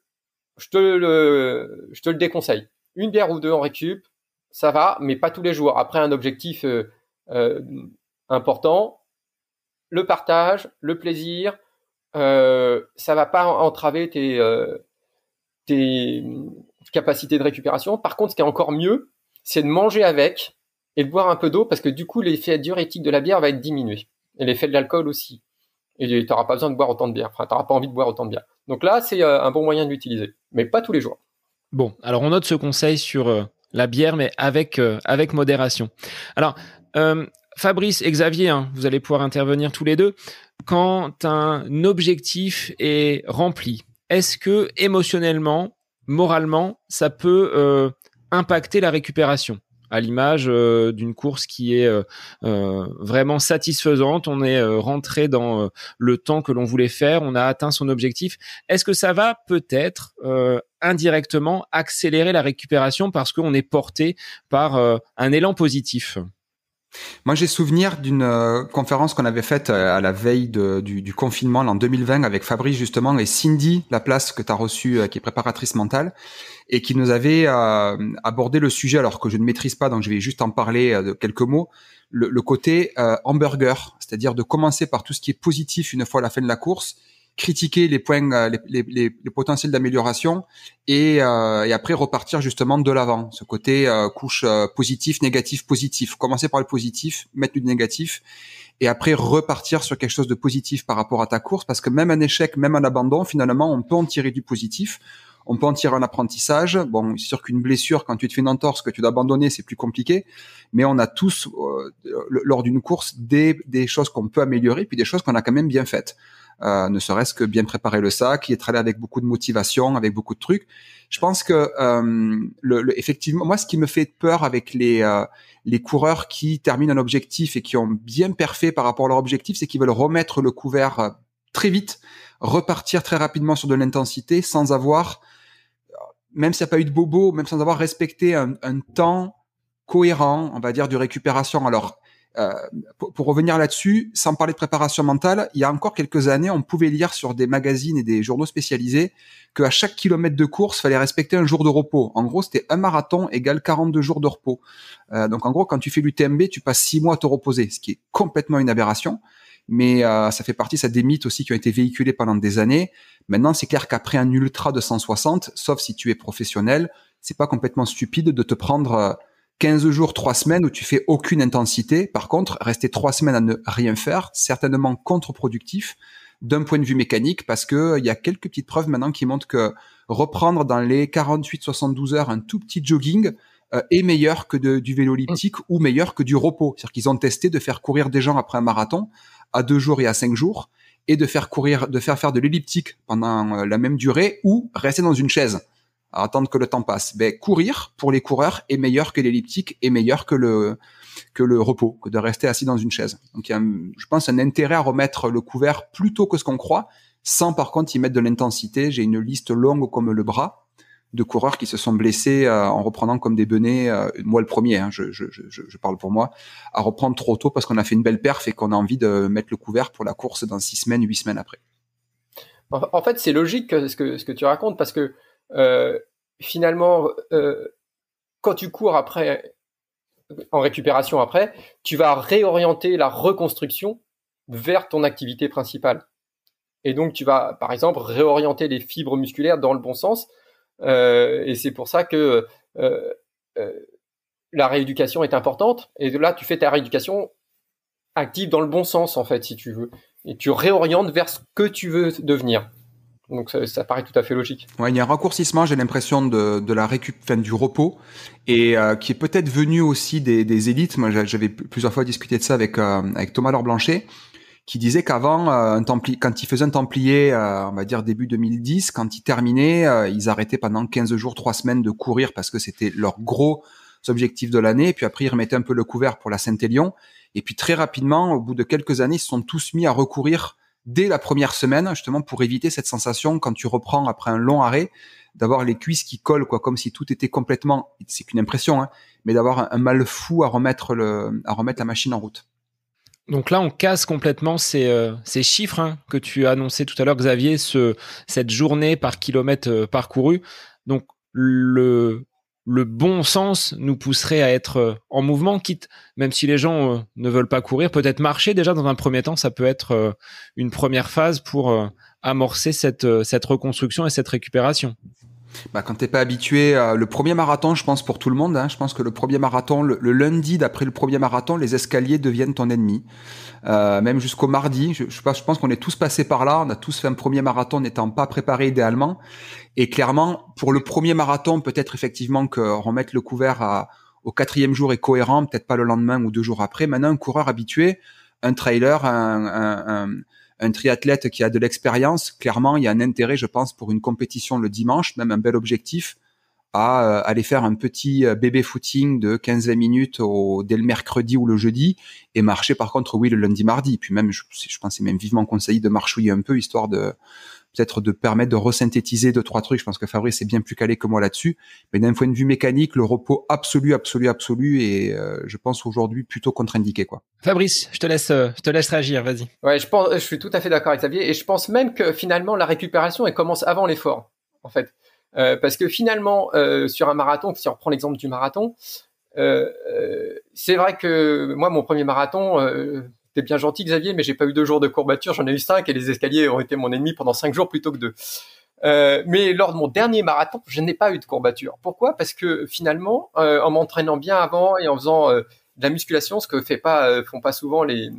je te le, je te le déconseille. Une bière ou deux en récup, ça va, mais pas tous les jours. Après un objectif euh, euh, important, le partage, le plaisir, euh, ça va pas entraver tes, tes capacités de récupération. Par contre, ce qui est encore mieux, c'est de manger avec et de boire un peu d'eau parce que du coup, l'effet diurétique de la bière va être diminué et l'effet de l'alcool aussi. Et tu n'auras pas besoin de boire autant de bière. Enfin, tu n'auras pas envie de boire autant de bière. Donc là, c'est euh, un bon moyen de l'utiliser, mais pas tous les jours. Bon, alors on note ce conseil sur euh, la bière, mais avec euh, avec modération. Alors, Fabrice et Xavier, hein, vous allez pouvoir intervenir tous les deux. Quand un objectif est rempli, est-ce que émotionnellement, moralement, ça peut impacter la récupération à l'image euh, d'une course qui est euh, euh, vraiment satisfaisante. On est rentré dans le temps que l'on voulait faire, on a atteint son objectif. Est-ce que ça va peut-être indirectement accélérer la récupération parce qu'on est porté par un élan positif? Moi, j'ai souvenir d'une euh, conférence qu'on avait faite euh, à la veille du, confinement en 2020 avec Fabrice justement et Cindy, la place que tu as reçue, euh, qui est préparatrice mentale, et qui nous avait abordé le sujet alors que je ne maîtrise pas, donc je vais juste en parler de quelques mots. Le, le côté hamburger, c'est-à-dire de commencer par tout ce qui est positif une fois à la fin de la course critiquer les points, euh, les, les, les potentiels d'amélioration et, euh, et, après repartir justement de l'avant. Ce côté euh, couche positif, négatif, positif. Commencer par le positif, mettre du négatif et après repartir sur quelque chose de positif par rapport à ta course parce que même un échec, même un abandon, finalement, on peut en tirer du positif. On peut en tirer un apprentissage. Bon, c'est sûr qu'une blessure, quand tu te fais une entorse, que tu dois abandonner, c'est plus compliqué. Mais on a tous, lors d'une course, des, des choses qu'on peut améliorer, puis des choses qu'on a quand même bien faites. Euh, ne serait-ce que bien préparer le sac, y être allé avec beaucoup de motivation, avec beaucoup de trucs. Je pense que euh, le, effectivement, moi, ce qui me fait peur avec les euh, les coureurs qui terminent un objectif et qui ont bien perfait par rapport à leur objectif, c'est qu'ils veulent remettre le couvert très vite, repartir très rapidement sur de l'intensité sans avoir, même s'il n'y a pas eu de bobo, même sans avoir respecté un, un temps cohérent, on va dire, de récupération. Alors, euh, pour, revenir là-dessus, sans parler de préparation mentale, il y a encore quelques années, on pouvait lire sur des magazines et des journaux spécialisés qu'à chaque kilomètre de course, fallait respecter un jour de repos. En gros, c'était un marathon égale 42 jours de repos. Euh, donc en gros, quand tu fais l'UTMB, tu passes six mois à te reposer, ce qui est complètement une aberration. Mais euh, ça fait partie, ça des mythes aussi qui ont été véhiculés pendant des années. Maintenant, c'est clair qu'après un ultra de 160, sauf si tu es professionnel, c'est pas complètement stupide de te prendre 15 jours, 3 semaines où tu fais aucune intensité. Par contre, rester 3 semaines à ne rien faire, certainement contre-productif d'un point de vue mécanique parce que il y a quelques petites preuves maintenant qui montrent que reprendre dans les 48-72 heures un tout petit jogging euh, est meilleur que du vélo elliptique ou meilleur que du repos. C'est-à-dire qu'ils ont testé de faire courir des gens après un marathon à 2 jours et à 5 jours et de faire courir, de faire faire de l'elliptique pendant euh, la même durée ou rester dans une chaise à attendre que le temps passe. Ben, courir pour les coureurs est meilleur que l'elliptique, est meilleur que le que le repos, que de rester assis dans une chaise. Donc il y a, je pense, un intérêt à remettre le couvert plus tôt que ce qu'on croit, sans par contre y mettre de l'intensité. J'ai une liste longue comme le bras de coureurs qui se sont blessés euh, en reprenant comme des benets, euh, moi le premier, hein, je, je, je, je, parle pour moi, à reprendre trop tôt parce qu'on a fait une belle perf et qu'on a envie de mettre le couvert pour la course dans six semaines, huit semaines après. En fait, c'est logique ce que, ce que tu racontes parce que finalement, euh, quand tu cours après, en récupération après, tu vas réorienter la reconstruction vers ton activité principale. Et donc, tu vas, par exemple, réorienter les fibres musculaires dans le bon sens. Euh, et c'est pour ça que euh, la rééducation est importante. Et là, tu fais ta rééducation active dans le bon sens, en fait, si tu veux. Et tu réorientes vers ce que tu veux devenir. Donc ça, paraît tout à fait logique. Ouais, il y a un raccourcissement, j'ai l'impression de, de la récup, fin, du repos, et euh, qui est peut-être venu aussi des, des élites. Moi, j'avais plusieurs fois discuté de ça avec euh, avec Thomas Laure Blanchet, qui disait qu'avant, euh, quand il faisait un Templier, on va dire début 2010, quand il terminait, ils arrêtaient pendant 15 jours, 3 semaines de courir parce que c'était leur gros objectif de l'année. Puis après, ils remettaient un peu le couvert pour la Saint-Élion. Et puis très rapidement, au bout de quelques années, ils se sont tous mis à recourir dès la première semaine, justement pour éviter cette sensation quand tu reprends après un long arrêt d'avoir les cuisses qui collent, quoi, comme si tout était complètement, c'est qu'une impression, hein, mais d'avoir un, mal fou à remettre le, à remettre la machine en route. Donc là, on casse complètement ces, euh, ces chiffres hein, que tu as annoncé tout à l'heure, Xavier, ce, cette journée par kilomètre euh, parcouru. Donc le, le bon sens nous pousserait à être euh, en mouvement, quitte, même si les gens euh, ne veulent pas courir, peut-être marcher déjà dans un premier temps, ça peut être euh, une première phase pour amorcer cette, cette reconstruction et cette récupération. Bah, quand t'es pas habitué, le premier marathon, je pense pour tout le monde, hein, je pense que le premier marathon, le, lundi d'après le premier marathon, les escaliers deviennent ton ennemi. Euh, même jusqu'au mardi, je, pense qu'on est tous passés par là, on a tous fait un premier marathon n'étant pas préparé idéalement. Et clairement, pour le premier marathon, peut-être effectivement que remettre le couvert au quatrième jour est cohérent, peut-être pas le lendemain ou deux jours après. Maintenant, un coureur habitué, un trailer, un un triathlète qui a de l'expérience, clairement, il y a un intérêt, je pense, pour une compétition le dimanche, même un bel objectif, à euh, aller faire un petit euh, bébé footing de 15-20 minutes dès le mercredi ou le jeudi et marcher par contre oui le lundi mardi. Puis même je, je pense c'est même vivement conseillé de marchouiller un peu histoire de peut-être de permettre de resynthétiser deux trois trucs. Je pense que Fabrice est bien plus calé que moi là-dessus. Mais d'un point de vue mécanique le repos absolu absolu absolu et euh, je pense aujourd'hui plutôt contre-indiqué quoi. Fabrice je te laisse je te laisse réagir vas-y. Ouais je pense je suis tout à fait d'accord avec Xavier. Et je pense même que finalement la récupération elle commence avant l'effort en fait. Euh, parce que finalement, euh, sur un marathon, si on reprend l'exemple du marathon, euh, c'est vrai que moi, mon premier marathon, t'es bien gentil Xavier, mais j'ai pas eu deux jours de courbature, j'en ai eu cinq et les escaliers ont été mon ennemi pendant cinq jours plutôt que deux. Euh, mais lors de mon dernier marathon, je n'ai pas eu de courbature. Pourquoi? Parce que finalement, euh, en m'entraînant bien avant et en faisant euh, de la musculation, ce que fait font pas souvent les,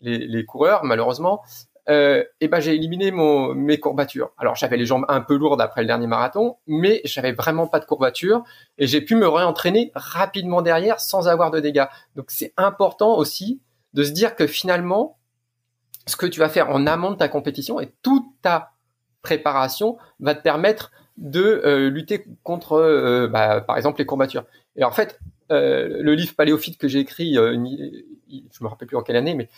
les, coureurs, malheureusement, et ben j'ai éliminé mes courbatures. Alors j'avais les jambes un peu lourdes après le dernier marathon, mais j'avais vraiment pas de courbatures et j'ai pu me réentraîner rapidement derrière sans avoir de dégâts. Donc c'est important aussi de se dire que finalement, ce que tu vas faire en amont de ta compétition et toute ta préparation va te permettre de euh, lutter contre, euh, bah, par exemple, les courbatures. Et en fait, euh, le livre Paléophyte que j'ai écrit, je me rappelle plus en quelle année, mais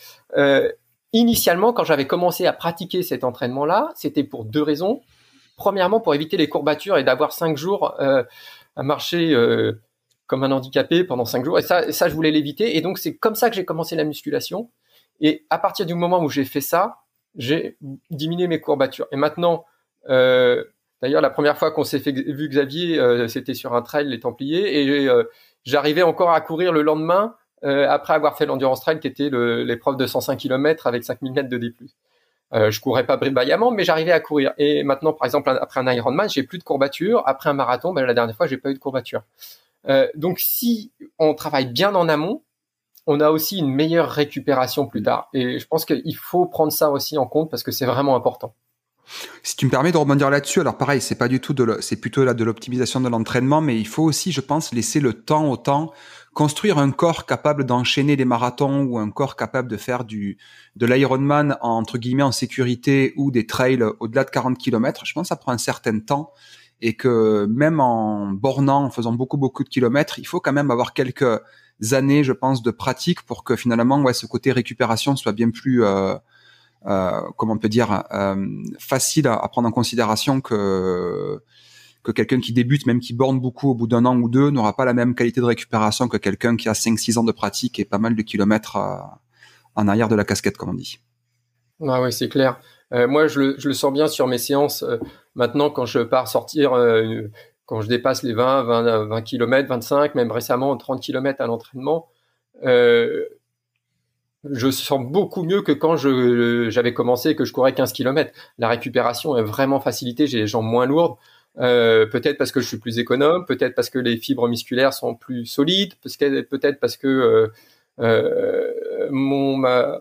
Initialement, quand j'avais commencé à pratiquer cet entraînement-là, c'était pour deux raisons. Premièrement, pour éviter les courbatures et d'avoir cinq jours à marcher comme un handicapé pendant cinq jours. Et ça, ça je voulais l'éviter. Et donc, c'est comme ça que j'ai commencé la musculation. Et à partir du moment où j'ai fait ça, j'ai diminué mes courbatures. Et maintenant, euh, d'ailleurs, la première fois qu'on s'est fait vu Xavier, euh, c'était sur un trail, les Templiers, et euh, j'arrivais encore à courir le lendemain après avoir fait l'endurance trail qui était l'épreuve de 105 km avec 5000 mètres de D+. Je courais pas brillamment, mais j'arrivais à courir. Et maintenant, par exemple, après un Ironman, j'ai plus de courbatures. Après un marathon, ben, la dernière fois, j'ai pas eu de courbatures. Euh, donc, si on travaille bien en amont, on a aussi une meilleure récupération plus tard. Et je pense qu'il faut prendre ça aussi en compte parce que c'est vraiment important. Si tu me permets de rebondir là-dessus, alors pareil, c'est pas du tout de, c'est plutôt là de l'optimisation de l'entraînement, mais il faut aussi, je pense, laisser le temps au temps construire un corps capable d'enchaîner les marathons ou un corps capable de faire du de l'Ironman entre guillemets en sécurité ou des trails au-delà de 40 km, je pense que ça prend un certain temps et que même en bornant, en faisant beaucoup beaucoup de kilomètres, il faut quand même avoir quelques années, je pense, de pratique pour que finalement, ce côté récupération soit bien plus, euh, euh, comment on peut dire, euh, facile à, prendre en considération que que quelqu'un qui débute, même qui borne beaucoup au bout d'un an ou deux, n'aura pas la même qualité de récupération que quelqu'un qui a 5-6 ans de pratique et pas mal de kilomètres en arrière de la casquette, comme on dit. Ah oui, c'est clair. Moi, je le, sens bien sur mes séances. Maintenant, quand je pars sortir, euh, quand je dépasse les 20, 20, 20 km, 25, même récemment 30 km à l'entraînement, je sens beaucoup mieux que quand j'avais commencé que je courais 15 km. La récupération est vraiment facilitée. J'ai les jambes moins lourdes. Euh, peut-être parce que je suis plus économe, peut-être parce que les fibres musculaires sont plus solides, peut-être parce que euh, euh, mon ma,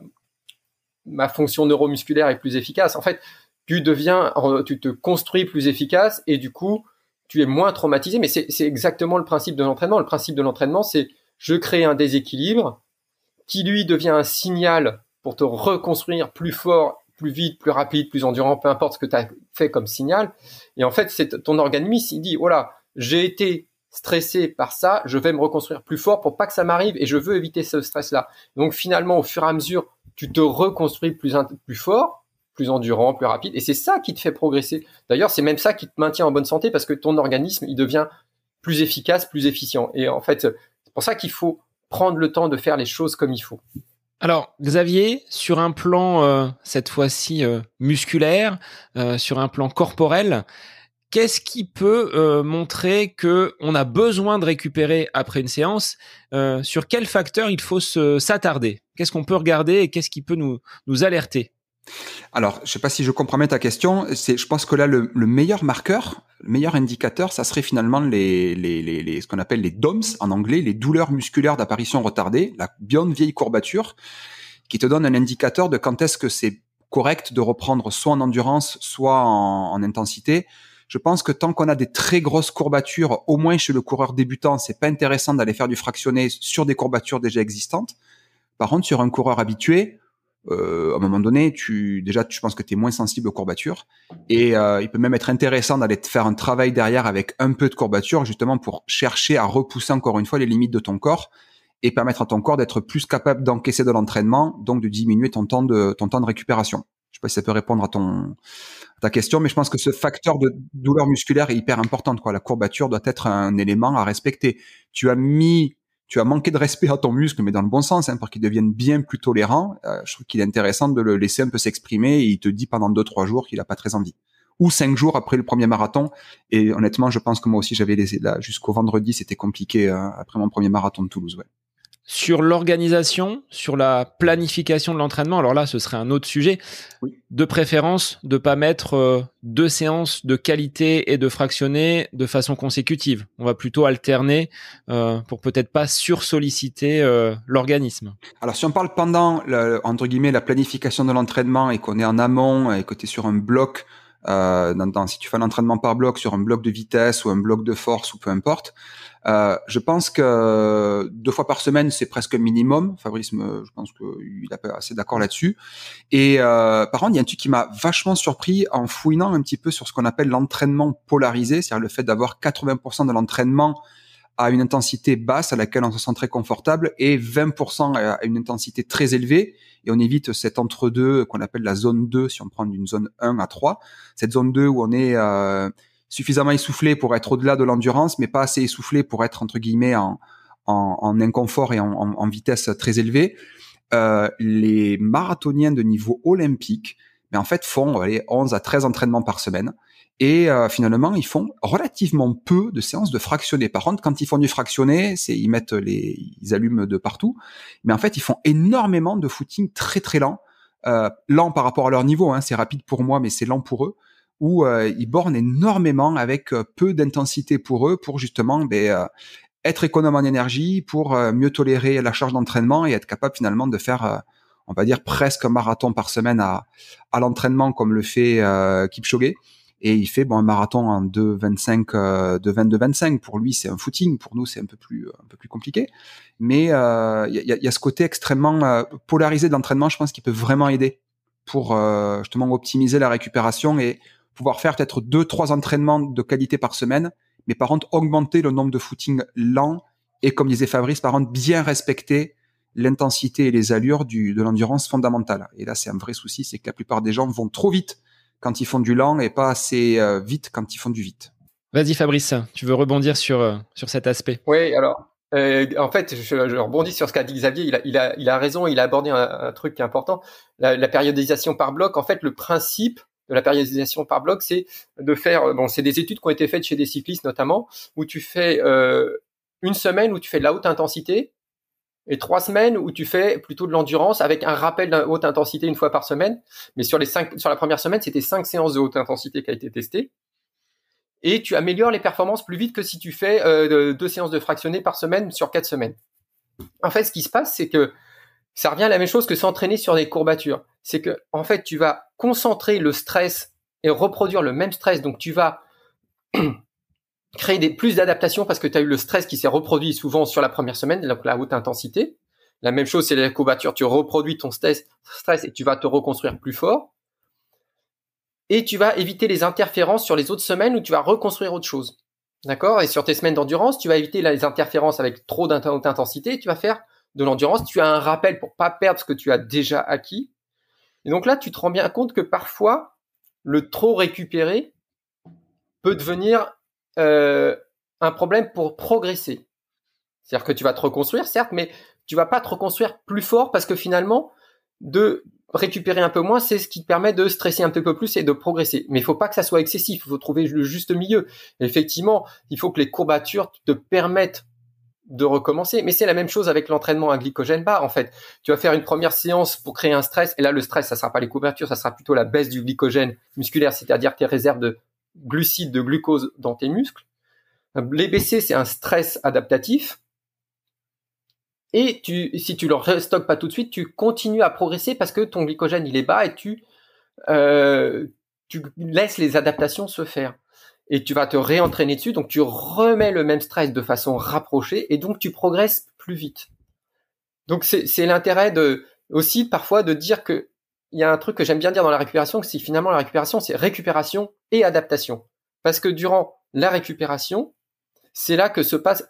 ma fonction neuromusculaire est plus efficace. En fait, tu deviens, tu te construis plus efficace et du coup, tu es moins traumatisé. Mais c'est exactement le principe de l'entraînement. Le principe de l'entraînement, c'est je crée un déséquilibre qui lui devient un signal pour te reconstruire plus fort plus vite, plus rapide, plus endurant, peu importe ce que tu as fait comme signal. Et en fait, c'est ton organisme, il dit, voilà, j'ai été stressé par ça, je vais me reconstruire plus fort pour pas que ça m'arrive et je veux éviter ce stress-là. Donc finalement, au fur et à mesure, tu te reconstruis plus, plus fort plus endurant, plus rapide. Et c'est ça qui te fait progresser. D'ailleurs, c'est même ça qui te maintient en bonne santé parce que ton organisme, il devient plus efficace, plus efficient. Et en fait, c'est pour ça qu'il faut prendre le temps de faire les choses comme il faut. Alors, Xavier, sur un plan euh, cette fois-ci euh, musculaire, euh, sur un plan corporel, qu'est-ce qui peut montrer que on a besoin de récupérer après une séance? Sur quel facteur il faut s'attarder? Qu'est-ce qu'on peut regarder et qu'est-ce qui peut nous, nous alerter? Alors, je sais pas si je comprends bien ta question. C'est, je pense que là, le, meilleur marqueur, le meilleur indicateur, ça serait finalement les, les, les, ce qu'on appelle les DOMS en anglais, les douleurs musculaires d'apparition retardée, la bien vieille courbature, qui te donne un indicateur de quand est-ce que c'est correct de reprendre soit en endurance, soit en, en intensité. Je pense que tant qu'on a des très grosses courbatures, au moins chez le coureur débutant, c'est pas intéressant d'aller faire du fractionné sur des courbatures déjà existantes. Par contre, sur un coureur habitué, euh, à un moment donné, tu déjà, tu penses que tu es moins sensible aux courbatures, et euh, il peut même être intéressant d'aller faire un travail derrière avec un peu de courbature, justement pour chercher à repousser encore une fois les limites de ton corps et permettre à ton corps d'être plus capable d'encaisser de l'entraînement, donc de diminuer ton temps de ton temps de récupération. Je sais pas si ça peut répondre à ton à ta question, mais je pense que ce facteur de douleur musculaire est hyper important. Quoi. La courbature doit être un élément à respecter. Tu as mis tu as manqué de respect à ton muscle, mais dans le bon sens, hein, pour qu'il devienne bien plus tolérant. Euh, je trouve qu'il est intéressant de le laisser un peu s'exprimer et il te dit pendant deux trois jours qu'il a pas très envie. Ou cinq jours après le premier marathon. Et honnêtement, je pense que moi aussi j'avais laissé là jusqu'au vendredi, c'était compliqué euh, après mon premier marathon de Toulouse. Ouais sur l'organisation, sur la planification de l'entraînement. Alors là, ce serait un autre sujet. De préférence, de pas mettre euh, deux séances de qualité et de fractionner de façon consécutive. On va plutôt alterner euh, pour peut-être pas sursolliciter euh, l'organisme. Alors si on parle pendant entre guillemets la planification de l'entraînement et qu'on est en amont et que tu es sur un bloc euh, dans, si tu fais un entraînement par bloc sur un bloc de vitesse ou un bloc de force ou peu importe, euh, je pense que deux fois par semaine c'est presque minimum. Fabrice, me, je pense qu'il est assez d'accord là-dessus. Et euh, par contre, il y a un truc qui m'a vachement surpris en fouinant un petit peu sur ce qu'on appelle l'entraînement polarisé, c'est-à-dire le fait d'avoir 80% de l'entraînement à une intensité basse à laquelle on se sent très confortable et 20% à une intensité très élevée et on évite cet entre-deux qu'on appelle la zone 2 si on prend d'une zone 1 à 3. Cette zone 2 où on est euh, suffisamment essoufflé pour être au-delà de l'endurance mais pas assez essoufflé pour être entre guillemets en, en, en inconfort et en, en, vitesse très élevée. Euh, les marathoniens de niveau olympique mais en fait font allez, 11 à 13 entraînements par semaine et euh, finalement, ils font relativement peu de séances de fractionné. Par contre, quand ils font du fractionné, c'est ils mettent les, ils allument de partout. Mais en fait, ils font énormément de footing très très lent, euh, lent par rapport à leur niveau. Hein. C'est rapide pour moi, mais c'est lent pour eux. Où euh, ils bornent énormément avec euh, peu d'intensité pour eux, pour justement ben, être économe en énergie, pour mieux tolérer la charge d'entraînement et être capable finalement de faire on va dire presque un marathon par semaine à, à l'entraînement comme le fait Kipchoge et il fait bon un marathon en 2,25 euh, de 22-25 pour lui c'est un footing. Pour nous c'est un peu plus un peu plus compliqué. Mais il euh, y, a, y, a, ce côté extrêmement euh, polarisé d'entraînement je pense qui peut vraiment aider pour euh, justement optimiser la récupération et pouvoir faire peut-être deux trois entraînements de qualité par semaine. Mais par contre augmenter le nombre de footing lents et comme disait Fabrice par contre bien respecter l'intensité et les allures de l'endurance fondamentale. Et là c'est un vrai souci c'est que la plupart des gens vont trop vite quand ils font du lent et pas assez euh, vite quand ils font du vite. Vas-y Fabrice, tu veux rebondir sur, euh, sur cet aspect Oui, alors euh, en fait, je, je, rebondis sur ce qu'a dit Xavier. Il a, il a, il a raison. Il a abordé un, truc qui est important. La, la, périodisation par bloc. En fait, le principe de la périodisation par bloc, c'est de faire. Bon, c'est des études qui ont été faites chez des cyclistes notamment, où tu fais euh, une semaine où tu fais de la haute intensité et trois semaines où tu fais plutôt de l'endurance avec un rappel de haute intensité une fois par semaine. Mais sur la première semaine, c'était cinq séances de haute intensité qui a été testées. Et tu améliores les performances plus vite que si tu fais euh, deux séances de fractionné par semaine sur quatre semaines. En fait, ce qui se passe, c'est que ça revient à la même chose que s'entraîner sur des courbatures. C'est que, en fait, tu vas concentrer le stress et reproduire le même stress. Donc, tu vas créer des plus d'adaptation parce que tu as eu le stress qui s'est reproduit souvent sur la première semaine, donc la haute intensité. La même chose, c'est la courbature, tu reproduis ton stress, stress et tu vas te reconstruire plus fort. Et tu vas éviter les interférences sur les autres semaines où tu vas reconstruire autre chose. D'accord? Et sur tes semaines d'endurance, tu vas éviter les interférences avec trop d'intensité, tu vas faire de l'endurance, tu as un rappel pour pas perdre ce que tu as déjà acquis. Et donc là, tu te rends bien compte que parfois, le trop récupéré peut devenir euh, un problème pour progresser. C'est-à-dire que tu vas te reconstruire, certes, mais tu vas pas te reconstruire plus fort parce que finalement, de récupérer un peu moins, c'est ce qui te permet de stresser un peu plus et de progresser. Mais il faut pas que ça soit excessif, il faut trouver le juste milieu. effectivement, il faut que les courbatures te permettent de recommencer. Mais c'est la même chose avec l'entraînement à glycogène bas. En fait, tu vas faire une première séance pour créer un stress. Et là, le stress, ça sera pas les couvertures, ça sera plutôt la baisse du glycogène musculaire, c'est-à-dire tes réserves de glucides, de glucose dans tes muscles. Les BC, c'est un stress adaptatif. Et tu, si tu le restockes pas tout de suite, tu continues à progresser parce que ton glycogène il est bas et tu, euh, tu laisses les adaptations se faire et tu vas te réentraîner dessus. Donc tu remets le même stress de façon rapprochée et donc tu progresses plus vite. Donc c'est l'intérêt de aussi parfois de dire que il y a un truc que j'aime bien dire dans la récupération, que si finalement la récupération c'est récupération et adaptation. Parce que durant la récupération, c'est là que se passent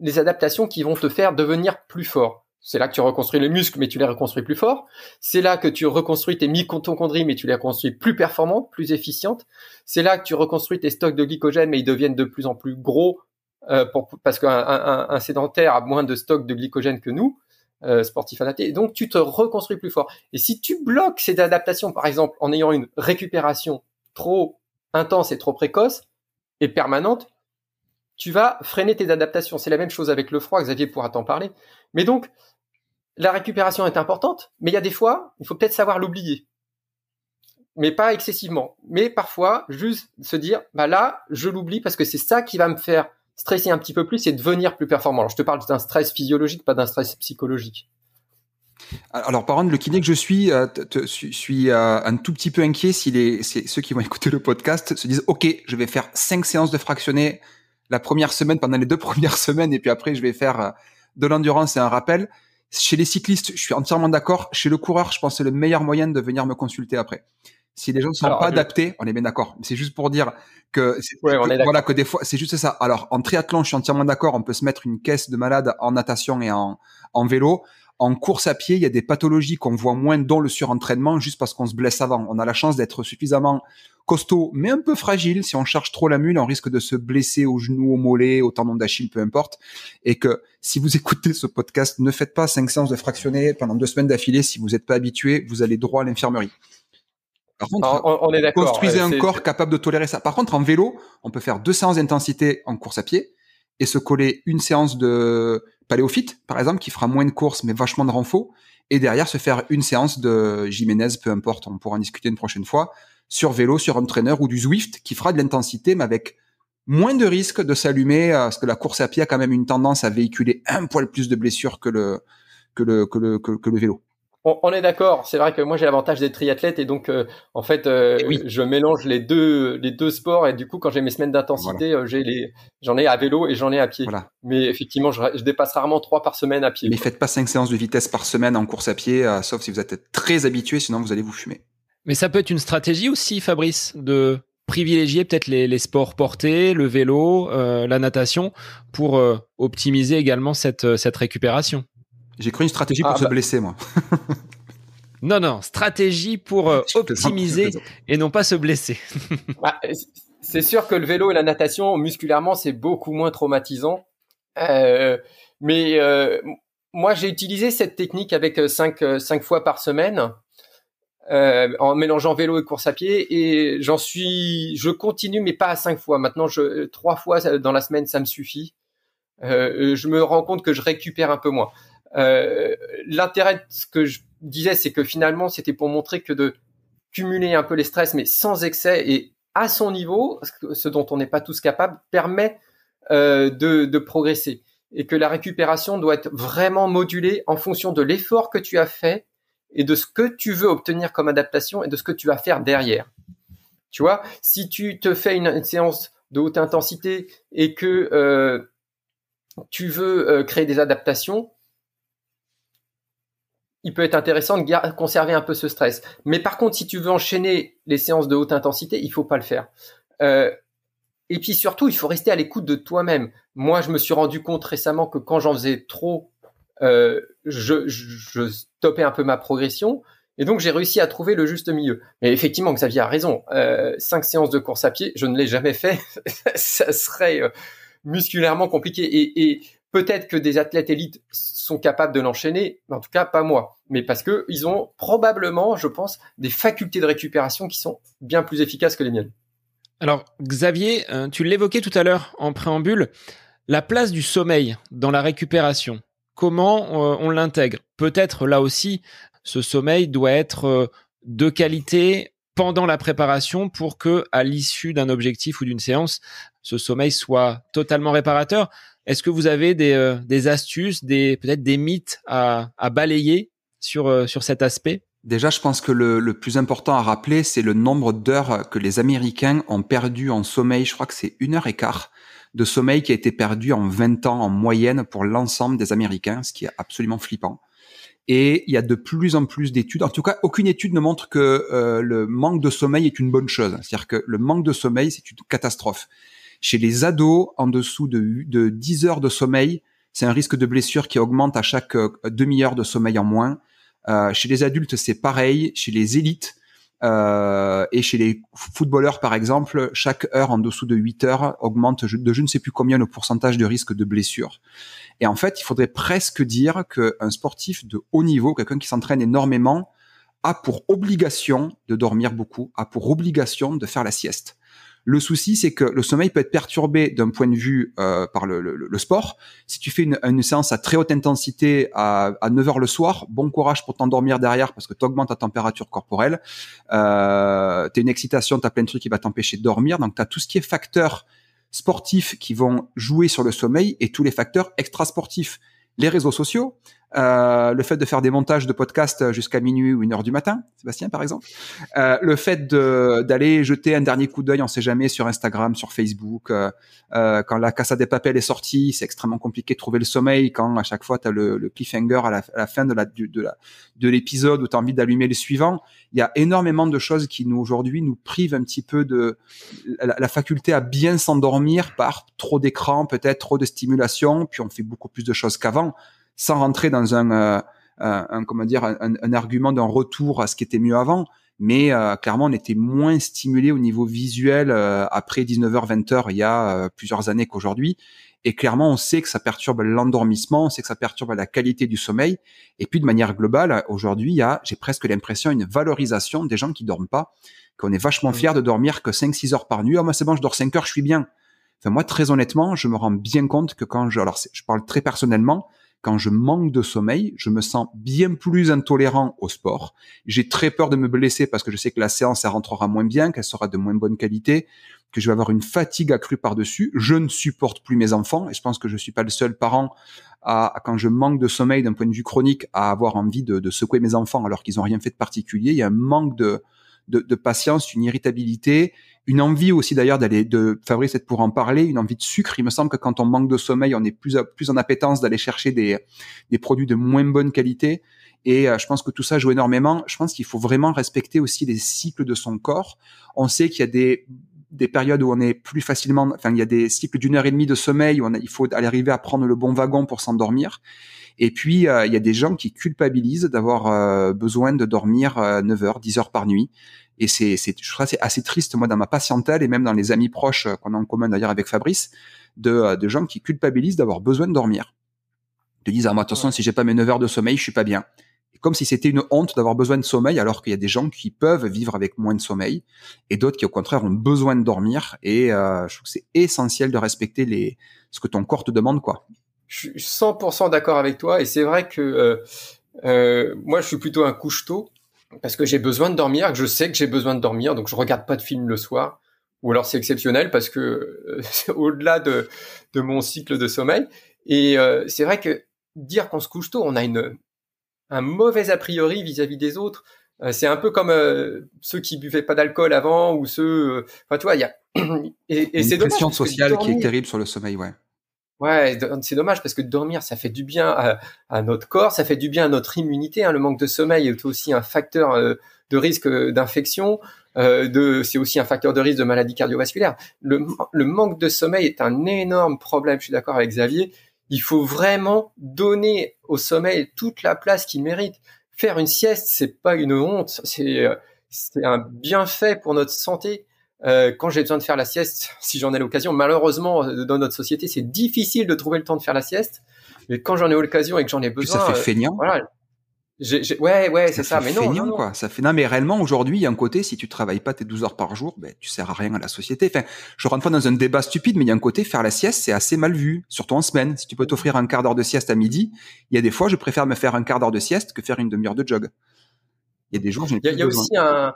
les adaptations qui vont te faire devenir plus fort. C'est là que tu reconstruis les muscles, mais tu les reconstruis plus fort. C'est là que tu reconstruis tes mitochondries, mais tu les reconstruis plus performantes, plus efficientes. C'est là que tu reconstruis tes stocks de glycogène, mais ils deviennent de plus en plus gros euh, parce qu'un sédentaire a moins de stocks de glycogène que nous, euh, sportifs adaptés. donc tu te reconstruis plus fort. Et si tu bloques ces adaptations, par exemple, en ayant une récupération trop intense et trop précoce et permanente, tu vas freiner tes adaptations. C'est la même chose avec le froid, Xavier pourra t'en parler. Mais donc, la récupération est importante, mais il y a des fois, il faut peut-être savoir l'oublier. Mais pas excessivement. Mais parfois, juste se dire, bah là, je l'oublie parce que c'est ça qui va me faire stresser un petit peu plus et devenir plus performant. Alors, je te parle d'un stress physiologique, pas d'un stress psychologique. Alors, par contre, le kiné que je suis, euh, suis euh, un tout petit peu inquiet si les, ceux qui vont écouter le podcast se disent, OK, je vais faire cinq séances de fractionné la première semaine, pendant les deux premières semaines, et puis après, je vais faire euh, de l'endurance et un rappel. Chez les cyclistes, je suis entièrement d'accord. Chez le coureur, je pense que c'est le meilleur moyen de venir me consulter après. Si les gens ne sont pas adaptés, on est bien d'accord. C'est juste pour dire que, voilà que des fois, c'est juste ça. Alors en triathlon, je suis entièrement d'accord. On peut se mettre une caisse de malade en natation et en, en vélo. En course à pied, il y a des pathologies qu'on voit moins, dont le surentraînement, juste parce qu'on se blesse avant. On a la chance d'être suffisamment costaud, mais un peu fragile. Si on charge trop la mule, on risque de se blesser au genou, au mollet, au tendon d'Achille, peu importe. Et que si vous écoutez ce podcast, ne faites pas cinq séances de fractionné pendant deux semaines d'affilée. Si vous n'êtes pas habitué, vous allez droit à l'infirmerie. Par contre, on, est construisez un corps capable de tolérer ça. Par contre, en vélo, on peut faire deux séances d'intensité en course à pied et se coller une séance de paléophyte, par exemple, qui fera moins de courses mais vachement de renfort, et derrière se faire une séance de Jiménez, peu importe, on pourra en discuter une prochaine fois, sur vélo, sur un traîneur ou du Zwift, qui fera de l'intensité, mais avec moins de risque de s'allumer, euh, parce que la course à pied a quand même une tendance à véhiculer un poil plus de blessures que le, que le, que le, que le vélo on, est d'accord. C'est vrai que moi j'ai l'avantage d'être triathlète et donc euh, en fait euh, eh je mélange les deux les deux sports et du coup quand j'ai mes semaines d'intensité euh, j'ai les j'en ai à vélo et j'en ai à pied. Mais effectivement je, dépasse rarement trois par semaine à pied. Mais faites pas cinq séances de vitesse par semaine en course à pied, sauf si vous êtes très habitué, sinon vous allez vous fumer. Mais ça peut être une stratégie aussi, Fabrice, de privilégier peut-être les, les, sports portés, le vélo, la natation, pour optimiser également cette, cette récupération. J'ai cru une stratégie pour ah, se bah. blesser, moi. non, non, stratégie pour euh, optimiser et non pas se blesser. Bah, c'est sûr que le vélo et la natation, musculairement, c'est beaucoup moins traumatisant. Euh, mais euh, moi, j'ai utilisé cette technique avec 5 cinq, fois par semaine. en mélangeant vélo et course à pied et j'en suis je continue mais pas à cinq fois maintenant je trois fois dans la semaine ça me suffit je me rends compte que je récupère un peu moins euh, l'intérêt de ce que je disais, c'est que finalement, c'était pour montrer que de cumuler un peu les stress, mais sans excès et à son niveau, ce dont on n'est pas tous capables, permet euh, de, de, progresser. Et que la récupération doit être vraiment modulée en fonction de l'effort que tu as fait et de ce que tu veux obtenir comme adaptation et de ce que tu vas faire derrière. Tu vois, si tu te fais une, séance de haute intensité et que euh, tu veux euh, créer des adaptations, il peut être intéressant de conserver un peu ce stress. Mais par contre, si tu veux enchaîner les séances de haute intensité, il faut pas le faire. Euh, et puis surtout, il faut rester à l'écoute de toi-même. Moi, je me suis rendu compte récemment que quand j'en faisais trop, euh, je, je, stoppais un peu ma progression. Et donc j'ai réussi à trouver le juste milieu. Mais effectivement, Xavier a raison. Euh, cinq séances de course à pied, je ne l'ai jamais fait. ça serait euh, musculairement compliqué. Et, et peut-être que des athlètes élites sont capables de l'enchaîner, mais en tout cas pas moi. Mais parce que ils ont probablement, je pense, des facultés de récupération qui sont bien plus efficaces que les miennes. Alors Xavier, euh, tu l'évoquais tout à l'heure en préambule, la place du sommeil dans la récupération. Comment euh, on l'intègre? Peut-être là aussi, ce sommeil doit être euh, de qualité pendant la préparation pour que, à l'issue d'un objectif ou d'une séance, ce sommeil soit totalement réparateur. Est-ce que vous avez des, des astuces, des peut-être des mythes à, à balayer sur sur cet aspect? Déjà, je pense que le, le, plus important à rappeler, c'est le nombre d'heures que les Américains ont perdu en sommeil. Je crois que c'est une heure et quart de sommeil qui a été perdu en 20 ans en moyenne pour l'ensemble des Américains, ce qui est absolument flippant. Et il y a de plus en plus d'études. En tout cas, aucune étude ne montre que euh, le manque de sommeil est une bonne chose. C'est-à-dire que le manque de sommeil, c'est une catastrophe. Chez les ados, en dessous de, de 10 heures de sommeil, c'est un risque de blessure qui augmente à chaque euh, demi-heure de sommeil en moins. Euh, chez les adultes, c'est pareil. Chez les élites euh, et chez les footballeurs, par exemple, chaque heure en dessous de 8 heures augmente de je ne sais plus combien le pourcentage de risque de blessure. Et en fait, il faudrait presque dire qu'un sportif de haut niveau, quelqu'un qui s'entraîne énormément, a pour obligation de dormir beaucoup, a pour obligation de faire la sieste. Le souci, c'est que le sommeil peut être perturbé d'un point de vue euh, par le, sport. Si tu fais une, une, séance à très haute intensité à, à 9 heures le soir, bon courage pour t'endormir derrière parce que tu augmentes ta température corporelle. Euh, tu as une excitation, tu as plein de trucs qui va t'empêcher de dormir. Donc, tu as tout ce qui est facteurs sportifs qui vont jouer sur le sommeil et tous les facteurs extrasportifs. Les réseaux sociaux, euh, le fait de faire des montages de podcasts jusqu'à minuit ou une heure du matin, Sébastien par exemple, euh, le fait d'aller jeter un dernier coup d'œil, on sait jamais sur Instagram, sur Facebook, euh, euh, quand la Casa des Papels est sortie, c'est extrêmement compliqué de trouver le sommeil quand à chaque fois tu as le, le, cliffhanger à la, à la, fin de la de l'épisode où tu as envie d'allumer le suivant. Il y a énormément de choses qui nous aujourd'hui nous privent un petit peu de la, la faculté à bien s'endormir par trop d'écran, peut-être trop de stimulation, puis on fait beaucoup plus de choses qu'avant sans rentrer dans un, euh, un comment dire, un, un argument d'un retour à ce qui était mieux avant. Mais euh, clairement, on était moins stimulé au niveau visuel euh, après 19h, 20h il y a plusieurs années qu'aujourd'hui. Et clairement, on sait que ça perturbe l'endormissement, on sait que ça perturbe la qualité du sommeil. Et puis, de manière globale, aujourd'hui, il y a, j'ai presque l'impression, une valorisation des gens qui dorment pas, qu'on est vachement mmh. fier de dormir que 5-6 heures par nuit. Ah, moi, c'est bon, je dors 5 heures, je suis bien. Enfin, moi, très honnêtement, je me rends bien compte que quand je, alors, je parle très personnellement, quand je manque de sommeil, je me sens bien plus intolérant au sport. J'ai très peur de me blesser parce que je sais que la séance, elle rentrera moins bien, qu'elle sera de moins bonne qualité, que je vais avoir une fatigue accrue par-dessus. Je ne supporte plus mes enfants et je pense que je suis pas le seul parent à, quand je manque de sommeil d'un point de vue chronique, à avoir envie de, de secouer mes enfants alors qu'ils ont rien fait de particulier. Il y a un manque de, de, de patience, une irritabilité une envie aussi d'ailleurs d'aller de Fabrice être pour en parler, une envie de sucre. Il me semble que quand on manque de sommeil, on est plus plus en appétence d'aller chercher des des produits de moins bonne qualité. Et euh, je pense que tout ça joue énormément. Je pense qu'il faut vraiment respecter aussi les cycles de son corps. On sait qu'il y a des des périodes où on est plus facilement, enfin il y a des cycles d'une heure et demie de sommeil où on il faut aller arriver à prendre le bon wagon pour s'endormir. Et puis euh, il y a des gens qui culpabilisent d'avoir euh, besoin de dormir 9 heures, 10 heures par nuit. Et c'est, c'est, je trouve c'est assez triste, moi, dans ma patientèle et même dans les amis proches euh, qu'on a en commun d'ailleurs avec Fabrice, de, euh, de gens qui culpabilisent d'avoir besoin de dormir. De disent, ah, moi, toute façon, si j'ai pas mes 9 heures de sommeil, je suis pas bien. Comme si c'était une honte d'avoir besoin de sommeil, alors qu'il y a des gens qui peuvent vivre avec moins de sommeil et d'autres qui, au contraire, ont besoin de dormir. Et euh, je trouve que c'est essentiel de respecter les, ce que ton corps te demande, quoi. Je suis 100% d'accord avec toi. Et c'est vrai que euh, euh, moi, je suis plutôt un couche-tôt parce que j'ai besoin de dormir, que je sais que j'ai besoin de dormir, donc je regarde pas de film le soir. Ou alors c'est exceptionnel parce que euh, c'est au-delà de, de mon cycle de sommeil. Et euh, c'est vrai que dire qu'on se couche tôt, on a une, un mauvais a priori vis-à-vis des autres. Euh, c'est un peu comme ceux qui buvaient pas d'alcool avant ou ceux. Enfin, tu vois, il y a. et, et c'est une pression sociale qui est terrible sur le sommeil, ouais. Ouais, c'est dommage parce que dormir, ça fait du bien à, notre corps, ça fait du bien à notre immunité. Hein. Le manque de sommeil est aussi un facteur euh, de risque d'infection. Euh, c'est aussi un facteur de risque de maladie cardiovasculaire. Le, le manque de sommeil est un énorme problème. Je suis d'accord avec Xavier. Il faut vraiment donner au sommeil toute la place qu'il mérite. faire une sieste, c'est pas une honte, c'est c'est un bienfait pour notre santé. Euh, quand j'ai besoin de faire la sieste, si j'en ai l'occasion, malheureusement dans notre société, c'est difficile de trouver le temps de faire la sieste. Mais quand j'en ai l'occasion et que j'en ai besoin, ça fait feignant. voilà, Ouais, ouais, c'est ça. Mais non, non, quoi. Ça fait non, mais réellement aujourd'hui, il y a un côté, si tu travailles pas tes 12 heures par jour, ben tu sers à rien à la société. Enfin, je rentre pas dans un débat stupide, mais il y a un côté faire la sieste, c'est assez mal vu, surtout en semaine. Si tu peux t'offrir un quart d'heure de sieste à midi, il y a des fois, je préfère me faire un quart d'heure de sieste que faire une demi-heure de jog. Il y a des jours, Il y a, aussi un,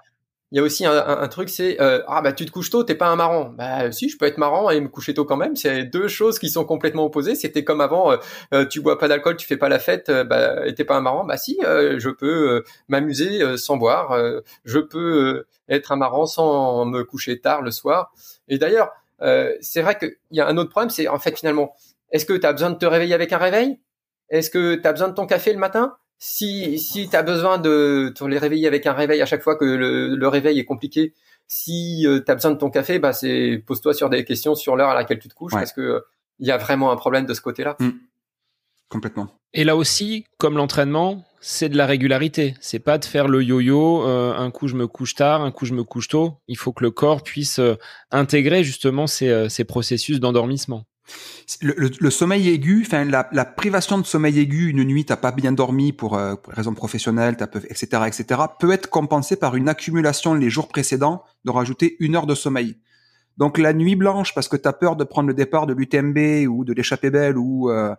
il y a aussi un, truc, c'est euh, ah bah tu te couches tôt, t'es pas un marrant. Bah si, je peux être marrant et me coucher tôt quand même. C'est deux choses qui sont complètement opposées. C'était comme avant, euh, euh, tu bois pas d'alcool, tu fais pas la fête, bah et t'es pas un marrant. Bah si, je peux m'amuser sans boire. je peux être un marrant sans me coucher tard le soir. Et d'ailleurs, c'est vrai qu'il y a un autre problème, c'est en fait finalement, est-ce que tu as besoin de te réveiller avec un réveil? Est-ce que tu as besoin de ton café le matin? Si si tu as besoin de te les réveiller avec un réveil à chaque fois que le, réveil est compliqué, si euh, tu as besoin de ton café, bah c'est pose-toi sur des questions sur l'heure à laquelle tu te couches parce que il y a vraiment un problème de ce côté-là. Mmh. Complètement. Et là aussi, comme l'entraînement, c'est de la régularité. C'est pas de faire le yo-yo. Euh, un coup je me couche tard, un coup je me couche tôt. Il faut que le corps puisse euh, intégrer justement ces, ces processus d'endormissement. Le, sommeil aigu, enfin la, privation de sommeil aigu, une nuit t'as pas bien dormi pour, euh, raison professionnelle, etc., etc., peut être compensée par une accumulation les jours précédents de rajouter une heure de sommeil. Donc la nuit blanche parce que tu as peur de prendre le départ de l'UTMB ou de l'échappée belle ou euh,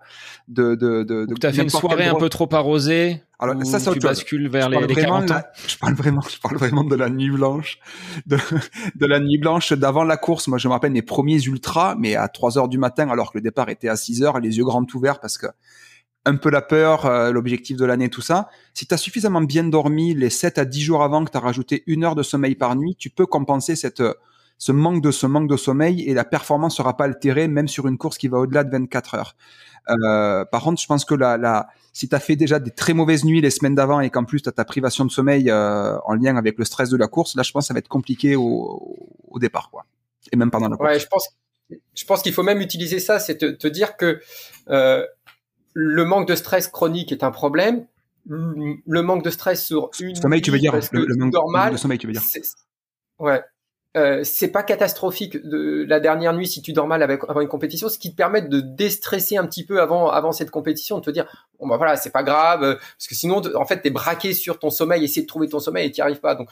de de de, de fait une soirée un peu trop arrosée. Alors ça, ça tu bascules vers les, les 40 ans. je parle vraiment, je parle vraiment de la nuit blanche, de, de la nuit blanche d'avant la course. Moi, je me rappelle mes premiers ultras, mais à 3 heures du matin, alors que le départ était à 6 heures, les yeux grands ouverts parce que un peu la peur, euh, l'objectif de l'année, tout ça. Si tu as suffisamment bien dormi les 7 à 10 jours avant que tu as rajouté une heure de sommeil par nuit, tu peux compenser cette ce manque de ce manque de sommeil et la performance sera pas altérée même sur une course qui va au-delà de 24 heures. Euh, par contre, je pense que la, la si tu as fait déjà des très mauvaises nuits les semaines d'avant et qu'en plus tu as ta privation de sommeil euh, en lien avec le stress de la course, là je pense que ça va être compliqué au, au départ quoi. Et même pendant la course. Ouais, je pense je pense qu'il faut même utiliser ça, c'est te, te, dire que euh, le manque de stress chronique est un problème. Le manque de stress sur une sommeil, tu veux dire le, manque, normal, de sommeil, tu veux dire. Ouais, euh, c'est pas catastrophique de la dernière nuit si tu dors mal avec, avant une compétition, ce qui te permet de déstresser un petit peu avant avant cette compétition, de te dire bon bah voilà c'est pas grave euh, parce que sinon en fait t'es braqué sur ton sommeil, essayer de trouver ton sommeil et t'y arrives pas donc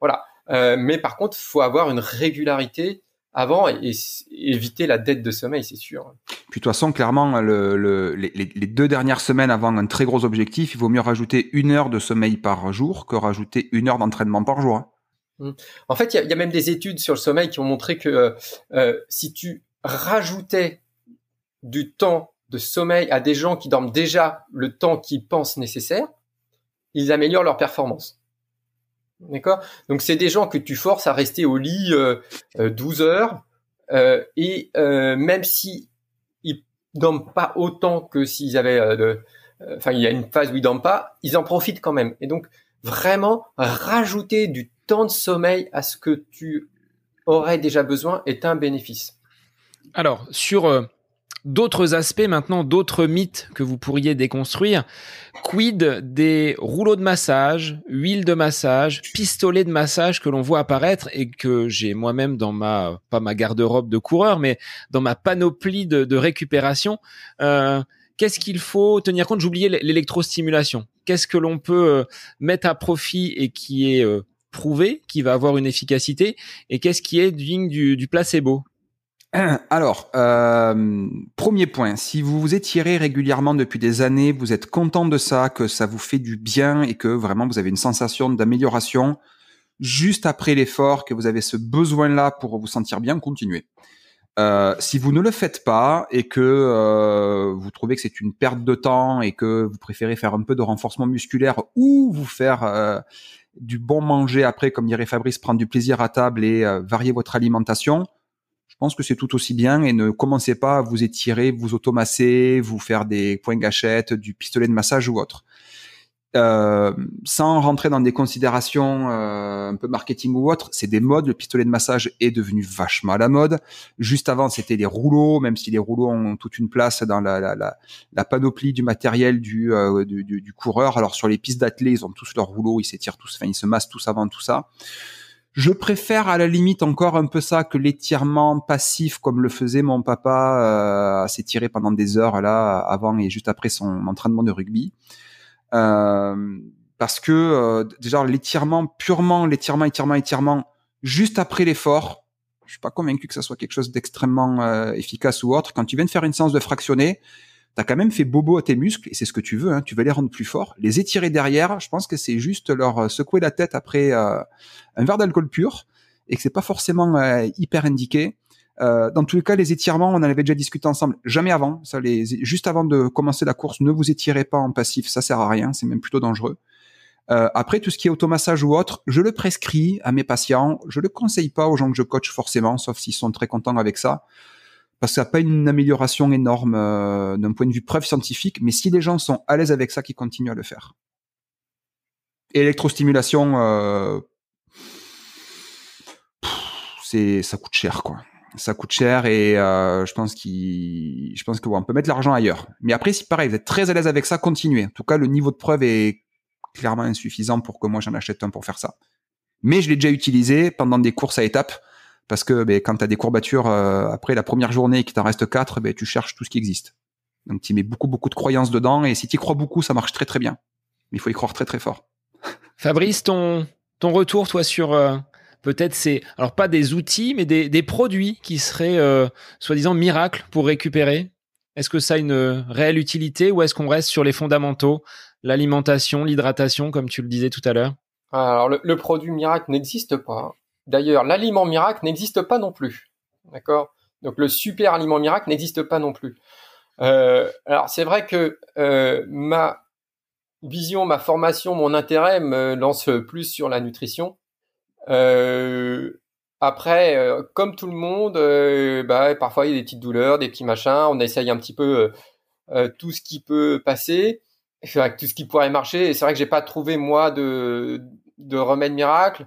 voilà. Euh, mais par contre faut avoir une régularité avant et, éviter la dette de sommeil c'est sûr. Puis de toute façon clairement le, les, les, deux dernières semaines avant un très gros objectif, il vaut mieux rajouter une heure de sommeil par jour que rajouter une heure d'entraînement par jour. Hein. Mmh. En fait, il y, a même des études sur le sommeil qui ont montré que euh, euh, si tu rajoutais du temps de sommeil à des gens qui dorment déjà le temps qu'ils pensent nécessaire, ils améliorent leur performance. D'accord? Donc c'est des gens que tu forces à rester au lit euh, 12 euh, heures et même si ils dorment pas autant que s'ils avaient de enfin il y a une phase où ils dorment pas, ils en profitent quand même. Et donc vraiment rajouter du temps de sommeil à ce que tu aurais déjà besoin est un bénéfice. Alors, sur euh, d'autres aspects maintenant, d'autres mythes que vous pourriez déconstruire, quid des rouleaux de massage, huile de massage, pistolets de massage que l'on voit apparaître et que j'ai moi-même dans ma, pas ma garde-robe de coureur, mais dans ma panoplie de, récupération. Euh, qu'est-ce qu'il faut tenir compte? J'oubliais l'électrostimulation. Qu'est-ce que l'on peut euh, mettre à profit et qui est prouvé, qui va avoir une efficacité, et qu'est-ce qui est digne du, placebo? Alors, euh, premier point, si vous vous étirez régulièrement depuis des années, vous êtes content de ça, que ça vous fait du bien et que vraiment vous avez une sensation d'amélioration, juste après l'effort, que vous avez ce besoin-là pour vous sentir bien, continuez. Euh, si vous ne le faites pas et que euh, vous trouvez que c'est une perte de temps et que vous préférez faire un peu de renforcement musculaire ou vous faire du bon manger après, comme dirait Fabrice, prendre du plaisir à table et euh, varier votre alimentation, je pense que c'est tout aussi bien et ne commencez pas à vous étirer, vous automasser, vous faire des points gâchettes, du pistolet de massage ou autre. Euh, sans rentrer dans des considérations euh, un peu marketing ou autre, c'est des modes. Le pistolet de massage est devenu vachement à la mode. Juste avant, c'était les rouleaux, même si les rouleaux ont toute une place dans la, la, la, panoplie du matériel du, euh, du, du, du, coureur. Alors sur les pistes d'athlètes, ils ont tous leurs rouleaux, ils s'étirent tous, enfin ils se massent tous avant tout ça. Je préfère à la limite encore un peu ça que l'étirement passif comme le faisait mon papa euh, s'étirer pendant des heures là avant et juste après son entraînement de rugby. Euh, parce que euh, déjà l'étirement purement l'étirement étirement étirement juste après l'effort je suis pas convaincu que ça soit quelque chose d'extrêmement euh, efficace ou autre. Quand tu viens de faire une séance de fractionné tu as quand même fait bobo à tes muscles et c'est ce que tu veux hein, tu veux les rendre plus forts. Les étirer derrière je pense que c'est juste leur secouer la tête après un verre d'alcool pur et que c'est pas forcément hyper indiqué euh, dans tous les cas, les étirements, on en avait déjà discuté ensemble. Jamais avant. Ça, les, juste avant de commencer la course, ne vous étirez pas en passif. Ça sert à rien. C'est même plutôt dangereux. Euh, après, tout ce qui est automassage ou autre, je le prescris à mes patients. Je le conseille pas aux gens que je coach forcément, sauf s'ils sont très contents avec ça. Parce que ça n'a pas une amélioration énorme euh, d'un point de vue preuve scientifique. Mais si les gens sont à l'aise avec ça, qu'ils continuent à le faire. Et l'électrostimulation, euh, c'est ça coûte cher, quoi ça coûte cher et euh, je pense qu'il, je pense qu'on peut mettre l'argent ailleurs. Mais après, si pareil, vous êtes très à l'aise avec ça, continuez. En tout cas, le niveau de preuve est clairement insuffisant pour que moi j'en achète un pour faire ça. Mais je l'ai déjà utilisé pendant des courses à étapes parce que ben, quand tu as des courbatures euh, après la première journée et qu'il t'en reste quatre, ben, tu cherches tout ce qui existe. Donc tu mets beaucoup beaucoup de croyances dedans et si tu crois beaucoup, ça marche très très bien. Mais il faut y croire très très fort. Fabrice, ton ton retour toi sur euh, peut-être c'est alors pas des outils mais des, produits qui seraient euh, soi-disant miracles pour récupérer Est-ce que ça a une réelle utilité ou est-ce qu'on reste sur les fondamentaux, l'alimentation, l'hydratation comme tu le disais tout à l'heure? Alors le, produit miracle n'existe pas. D'ailleurs, l'aliment miracle n'existe pas non plus. D'accord? Donc le super aliment miracle n'existe pas non plus. Euh, alors c'est vrai que euh, ma vision, ma formation, mon intérêt me lance plus sur la nutrition. Euh, après, euh, comme tout le monde, euh, bah, parfois il y a des petites douleurs, des petits machins. On essaye un petit peu tout ce qui peut passer, tout ce qui pourrait marcher. Et c'est vrai que j'ai pas trouvé moi de, de remède miracle.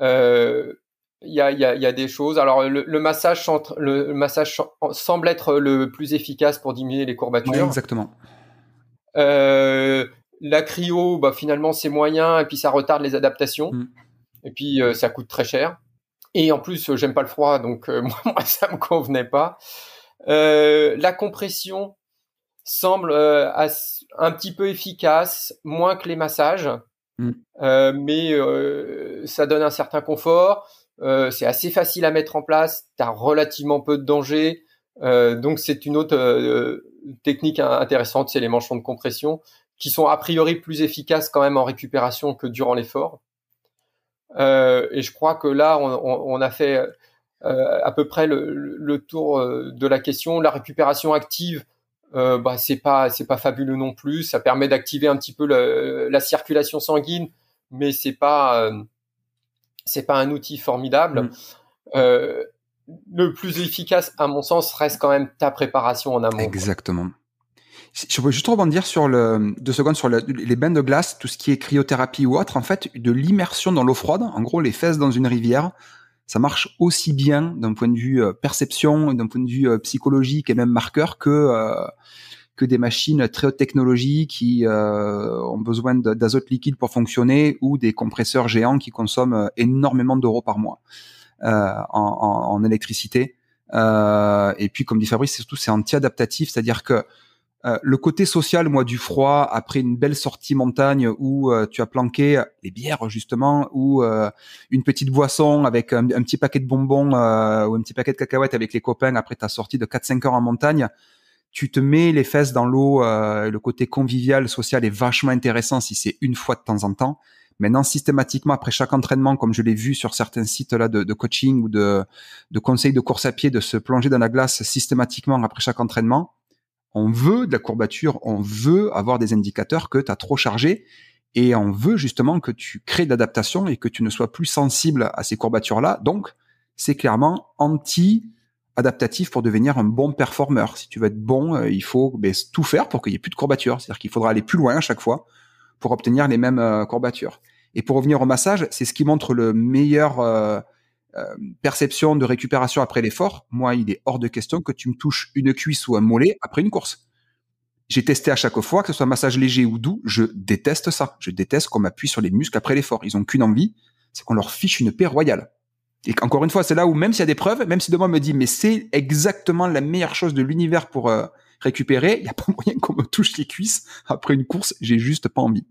Il y, a, y, a, y, a, des choses. Alors le, le massage, le, massage semble être le plus efficace pour diminuer les courbatures. exactement. Euh, la cryo, bah, finalement c'est moyen et puis ça retarde les adaptations. Mm. Et puis euh, ça coûte très cher. Et en plus, euh, j'aime pas le froid, donc euh, moi, ça me convenait pas. la compression semble un petit peu efficace, moins que les massages, mm. mais ça donne un certain confort. c'est assez facile à mettre en place. Tu as relativement peu de danger. donc c'est une autre technique intéressante, c'est les manchons de compression, qui sont a priori plus efficaces quand même en récupération que durant l'effort. Euh, et je crois que là, on, on, a fait euh, à peu près le, le, tour euh, de la question. La récupération active, euh, bah, c'est pas c'est pas fabuleux non plus. Ça permet d'activer un petit peu le, la circulation sanguine, mais c'est pas c'est pas un outil formidable. Mm. Euh, le plus efficace, à mon sens, reste quand même ta préparation en amont. Exactement. Je veux juste rebondir sur le, deux secondes sur les bains de glace, tout ce qui est cryothérapie ou autre. En fait, de l'immersion dans l'eau froide, en gros, les fesses dans une rivière, ça marche aussi bien d'un point de vue euh, perception, d'un point de vue euh, psychologique et même marqueur que euh, que des machines très haute technologie qui ont besoin d'azote liquide pour fonctionner ou des compresseurs géants qui consomment énormément d'euros par mois en, en, en, électricité. et puis, comme dit Fabrice, surtout c'est anti-adaptatif, c'est-à-dire que euh, le côté social, moi, du froid, après une belle sortie montagne où euh, tu as planqué les bières justement, ou euh, une petite boisson avec un, petit paquet de bonbons ou un petit paquet de cacahuètes avec les copains après ta sortie de 4-5 heures en montagne, tu te mets les fesses dans l'eau. le côté convivial, social est vachement intéressant si c'est une fois de temps en temps. Maintenant, systématiquement, après chaque entraînement, comme je l'ai vu sur certains sites là de, de coaching ou de, de conseils de course à pied, de se plonger dans la glace systématiquement après chaque entraînement, on veut de la courbature, on veut avoir des indicateurs que tu as trop chargé et on veut justement que tu crées de l'adaptation et que tu ne sois plus sensible à ces courbatures-là. Donc, c'est clairement anti-adaptatif pour devenir un bon performeur. Si tu veux être bon, euh, il faut ben, tout faire pour qu'il n'y ait plus de courbatures. C'est-à-dire qu'il faudra aller plus loin à chaque fois pour obtenir les mêmes euh, courbatures. Et pour revenir au massage, c'est ce qui montre le meilleur euh, euh, perception de récupération après l'effort. Moi, il est hors de question que tu me touches une cuisse ou un mollet après une course. J'ai testé à chaque fois, que ce soit massage léger ou doux, je déteste ça. Je déteste qu'on m'appuie sur les muscles après l'effort. Ils ont qu'une envie, c'est qu'on leur fiche une paix royale. Et encore une fois, c'est là où même s'il y a des preuves, même si de moi me dit mais c'est exactement la meilleure chose de l'univers pour euh, récupérer, il n'y a pas moyen qu'on me touche les cuisses après une course, j'ai juste pas envie.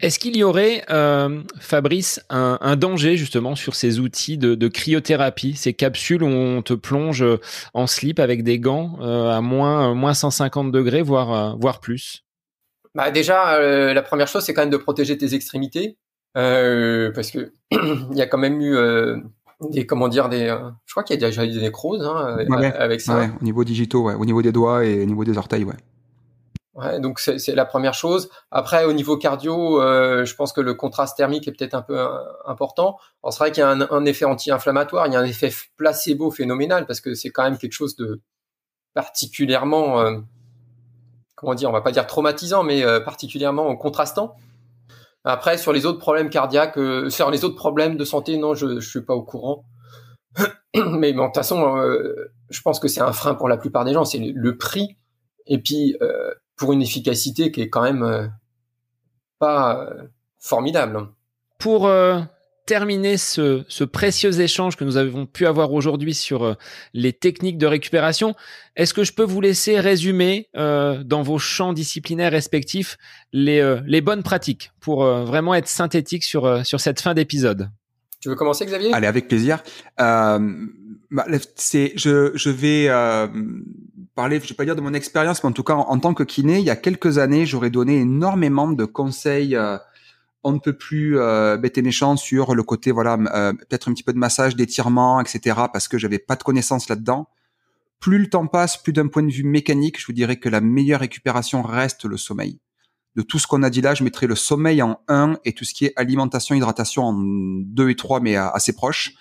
Est-ce qu'il y aurait, euh, Fabrice, un, danger justement sur ces outils de, cryothérapie, ces capsules où on te plonge en slip avec des gants euh, à moins, moins 150 degrés, voire, voire plus? Bah déjà, la première chose, c'est quand même de protéger tes extrémités. Euh, parce que il y a quand même eu euh, des comment dire des euh, je crois qu'il y a déjà eu des nécroses hein, avec ça. Ouais, au niveau digitaux ouais, au niveau des doigts et au niveau des orteils ouais Ouais, donc c'est la première chose. Après, au niveau cardio, euh, je pense que le contraste thermique est peut-être un peu important. C'est vrai qu'il y a un, un effet anti-inflammatoire, il y a un effet placebo phénoménal parce que c'est quand même quelque chose de particulièrement, euh, comment dire, on va pas dire traumatisant, mais particulièrement contrastant. Après, sur les autres problèmes cardiaques, euh, sur les autres problèmes de santé, non, je, ne suis pas au courant. Mais bon, de toute façon, euh, je pense que c'est un frein pour la plupart des gens, c'est le, prix. Et puis, euh, pour une efficacité qui est quand même pas formidable. Pour terminer ce, précieux échange que nous avons pu avoir aujourd'hui sur euh, les techniques de récupération, est-ce que je peux vous laisser résumer euh, dans vos champs disciplinaires respectifs les, euh, les bonnes pratiques pour vraiment être synthétique sur, sur cette fin d'épisode? Tu veux commencer, Xavier? Allez, avec plaisir. Bah, c'est, je, je vais parler, je vais pas dire de mon expérience, mais en tout cas, en, tant que kiné, il y a quelques années, j'aurais donné énormément de conseils on ne peut plus euh, bête et méchant sur le côté voilà euh, peut-être un petit peu de massage, d'étirement, etc. Parce que j'avais pas de connaissances là-dedans. Plus le temps passe, plus d'un point de vue mécanique, je vous dirais que la meilleure récupération reste le sommeil. De tout ce qu'on a dit là, je mettrai le sommeil en 1 et tout ce qui est alimentation, hydratation en 2 et 3, mais assez proche.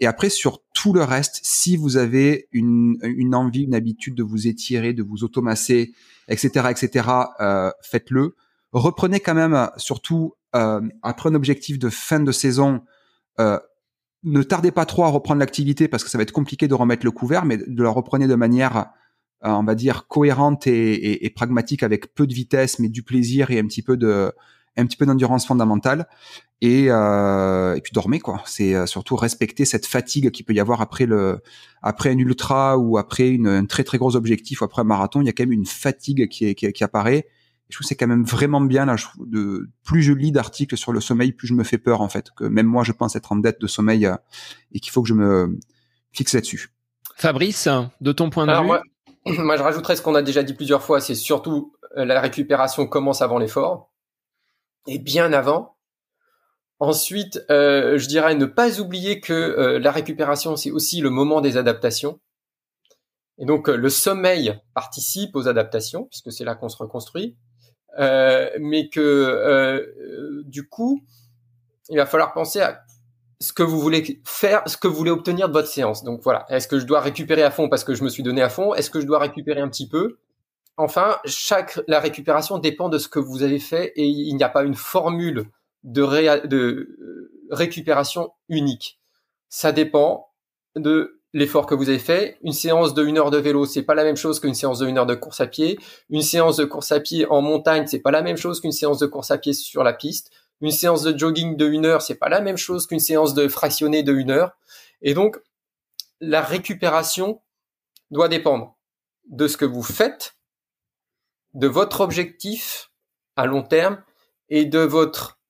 Et après, sur tout le reste, si vous avez une, envie, une habitude de vous étirer, de vous automasser, etc., etc., euh, faites-le. Reprenez quand même, surtout euh, après un objectif de fin de saison, euh, ne tardez pas trop à reprendre l'activité parce que ça va être compliqué de remettre le couvert, mais de la reprenez de manière, on va dire, cohérente et, pragmatique avec peu de vitesse, mais du plaisir et un petit peu de, un petit peu d'endurance fondamentale. Et, et puis dormez quoi. C'est surtout respecter cette fatigue qu'il peut y avoir après le, après un ultra ou après une, un très très gros objectif ou après un marathon. Il y a quand même une fatigue qui, qui, qui apparaît je trouve c'est quand même vraiment bien là. de plus je lis d'articles sur le sommeil, plus je me fais peur en fait. Que même moi, je pense être en dette de sommeil euh, et qu'il faut que je me fixe là-dessus. Fabrice, de ton point de vue, moi, moi, je rajouterais ce qu'on a déjà dit plusieurs fois. C'est surtout euh, la récupération commence avant l'effort et bien avant. Ensuite, euh, je dirais ne pas oublier que la récupération, c'est aussi le moment des adaptations. Et donc, le sommeil participe aux adaptations, puisque c'est là qu'on se reconstruit. Euh, mais que euh, du coup, il va falloir penser à ce que vous voulez faire, ce que vous voulez obtenir de votre séance. Donc voilà, est-ce que je dois récupérer à fond parce que je me suis donné à fond? Est-ce que je dois récupérer un petit peu? Enfin, la récupération dépend de ce que vous avez fait et il n'y a pas une formule de, de euh, récupération unique. Ça dépend de l'effort que vous avez fait. Une séance de une heure de vélo, c'est pas la même chose qu'une séance de une heure de course à pied. Une séance de course à pied en montagne, c'est pas la même chose qu'une séance de course à pied sur la piste. Une séance de jogging de une heure, c'est pas la même chose qu'une séance de fractionné de une heure. Et donc, la récupération doit dépendre de ce que vous faites, de votre objectif à long terme et de votre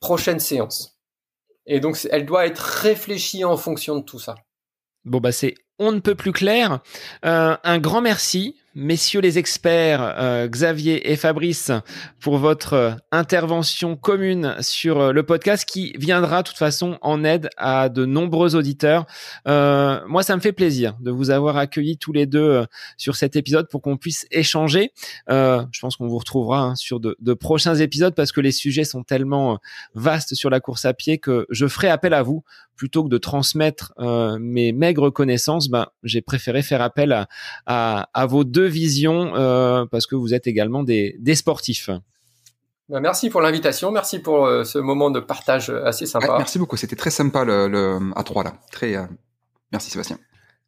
prochaine séance. Et donc, elle doit être réfléchie en fonction de tout ça. Bon, bah, c'est on ne peut plus clair. Euh, un grand merci messieurs les experts, euh, Xavier et Fabrice, pour votre euh, intervention commune sur euh, le podcast qui viendra de toute façon en aide à de nombreux auditeurs. moi, ça me fait plaisir de vous avoir accueillis tous les deux sur cet épisode pour qu'on puisse échanger. je pense qu'on vous retrouvera hein, sur de, prochains épisodes parce que les sujets sont tellement vastes sur la course à pied que je ferai appel à vous plutôt que de transmettre mes maigres connaissances. Ben, j'ai préféré faire appel à, à vos deux vision euh, parce que vous êtes également des, des sportifs. Bah, merci pour l'invitation, merci pour euh, ce moment de partage assez sympa. merci beaucoup, c'était très sympa le, à 3 là. Très, euh, merci Sébastien.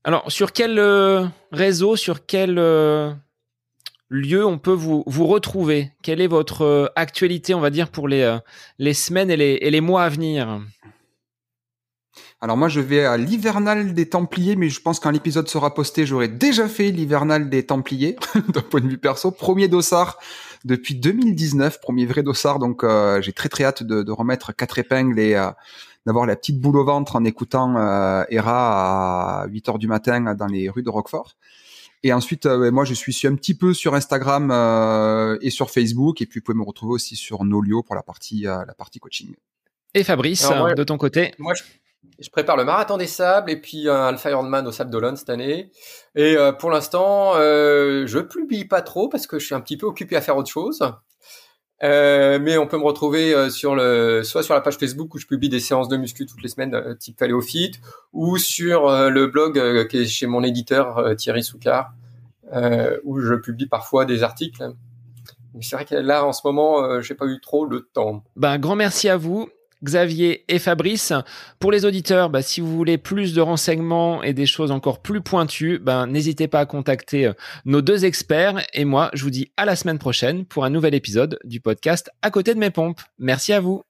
Alors, sur quel euh, réseau, sur quel lieu on peut vous, vous retrouver? Quelle est votre actualité, on va dire, pour les, les semaines et les, et les mois à venir? Alors moi je vais à l'hivernal des Templiers, mais je pense quand l'épisode sera posté, j'aurai déjà fait l'hivernal des Templiers d'un point de vue perso. Premier dossard depuis 2019, premier vrai dossard, donc euh, j'ai très très hâte de, de, remettre quatre épingles et euh, d'avoir la petite boule au ventre en écoutant euh, Hera à 8 heures du matin dans les rues de Roquefort. Et ensuite, moi, je suis un petit peu sur Instagram et sur Facebook, et puis vous pouvez me retrouver aussi sur Nolio pour la partie la partie coaching. Et Fabrice, de ton côté Moi, je je prépare le marathon des sables et puis un Alpha Ironman au Sable d'Olonne cette année. Et euh, pour l'instant, euh, je publie pas trop parce que je suis un petit peu occupé à faire autre chose. Euh, mais on peut me retrouver euh, soit sur la page Facebook où je publie des séances de muscu toutes les semaines, type Fit, ou sur le blog qui est chez mon éditeur Thierry Soucard, où je publie parfois des articles. C'est vrai que là, en ce moment, j'ai pas eu trop le temps. Ben, grand merci à vous. Xavier et Fabrice. Pour les auditeurs, bah, si vous voulez plus de renseignements et des choses encore plus pointues, ben, n'hésitez pas à contacter euh, nos deux experts. Et moi, je vous dis à la semaine prochaine pour un nouvel épisode du podcast À côté de mes pompes. Merci à vous.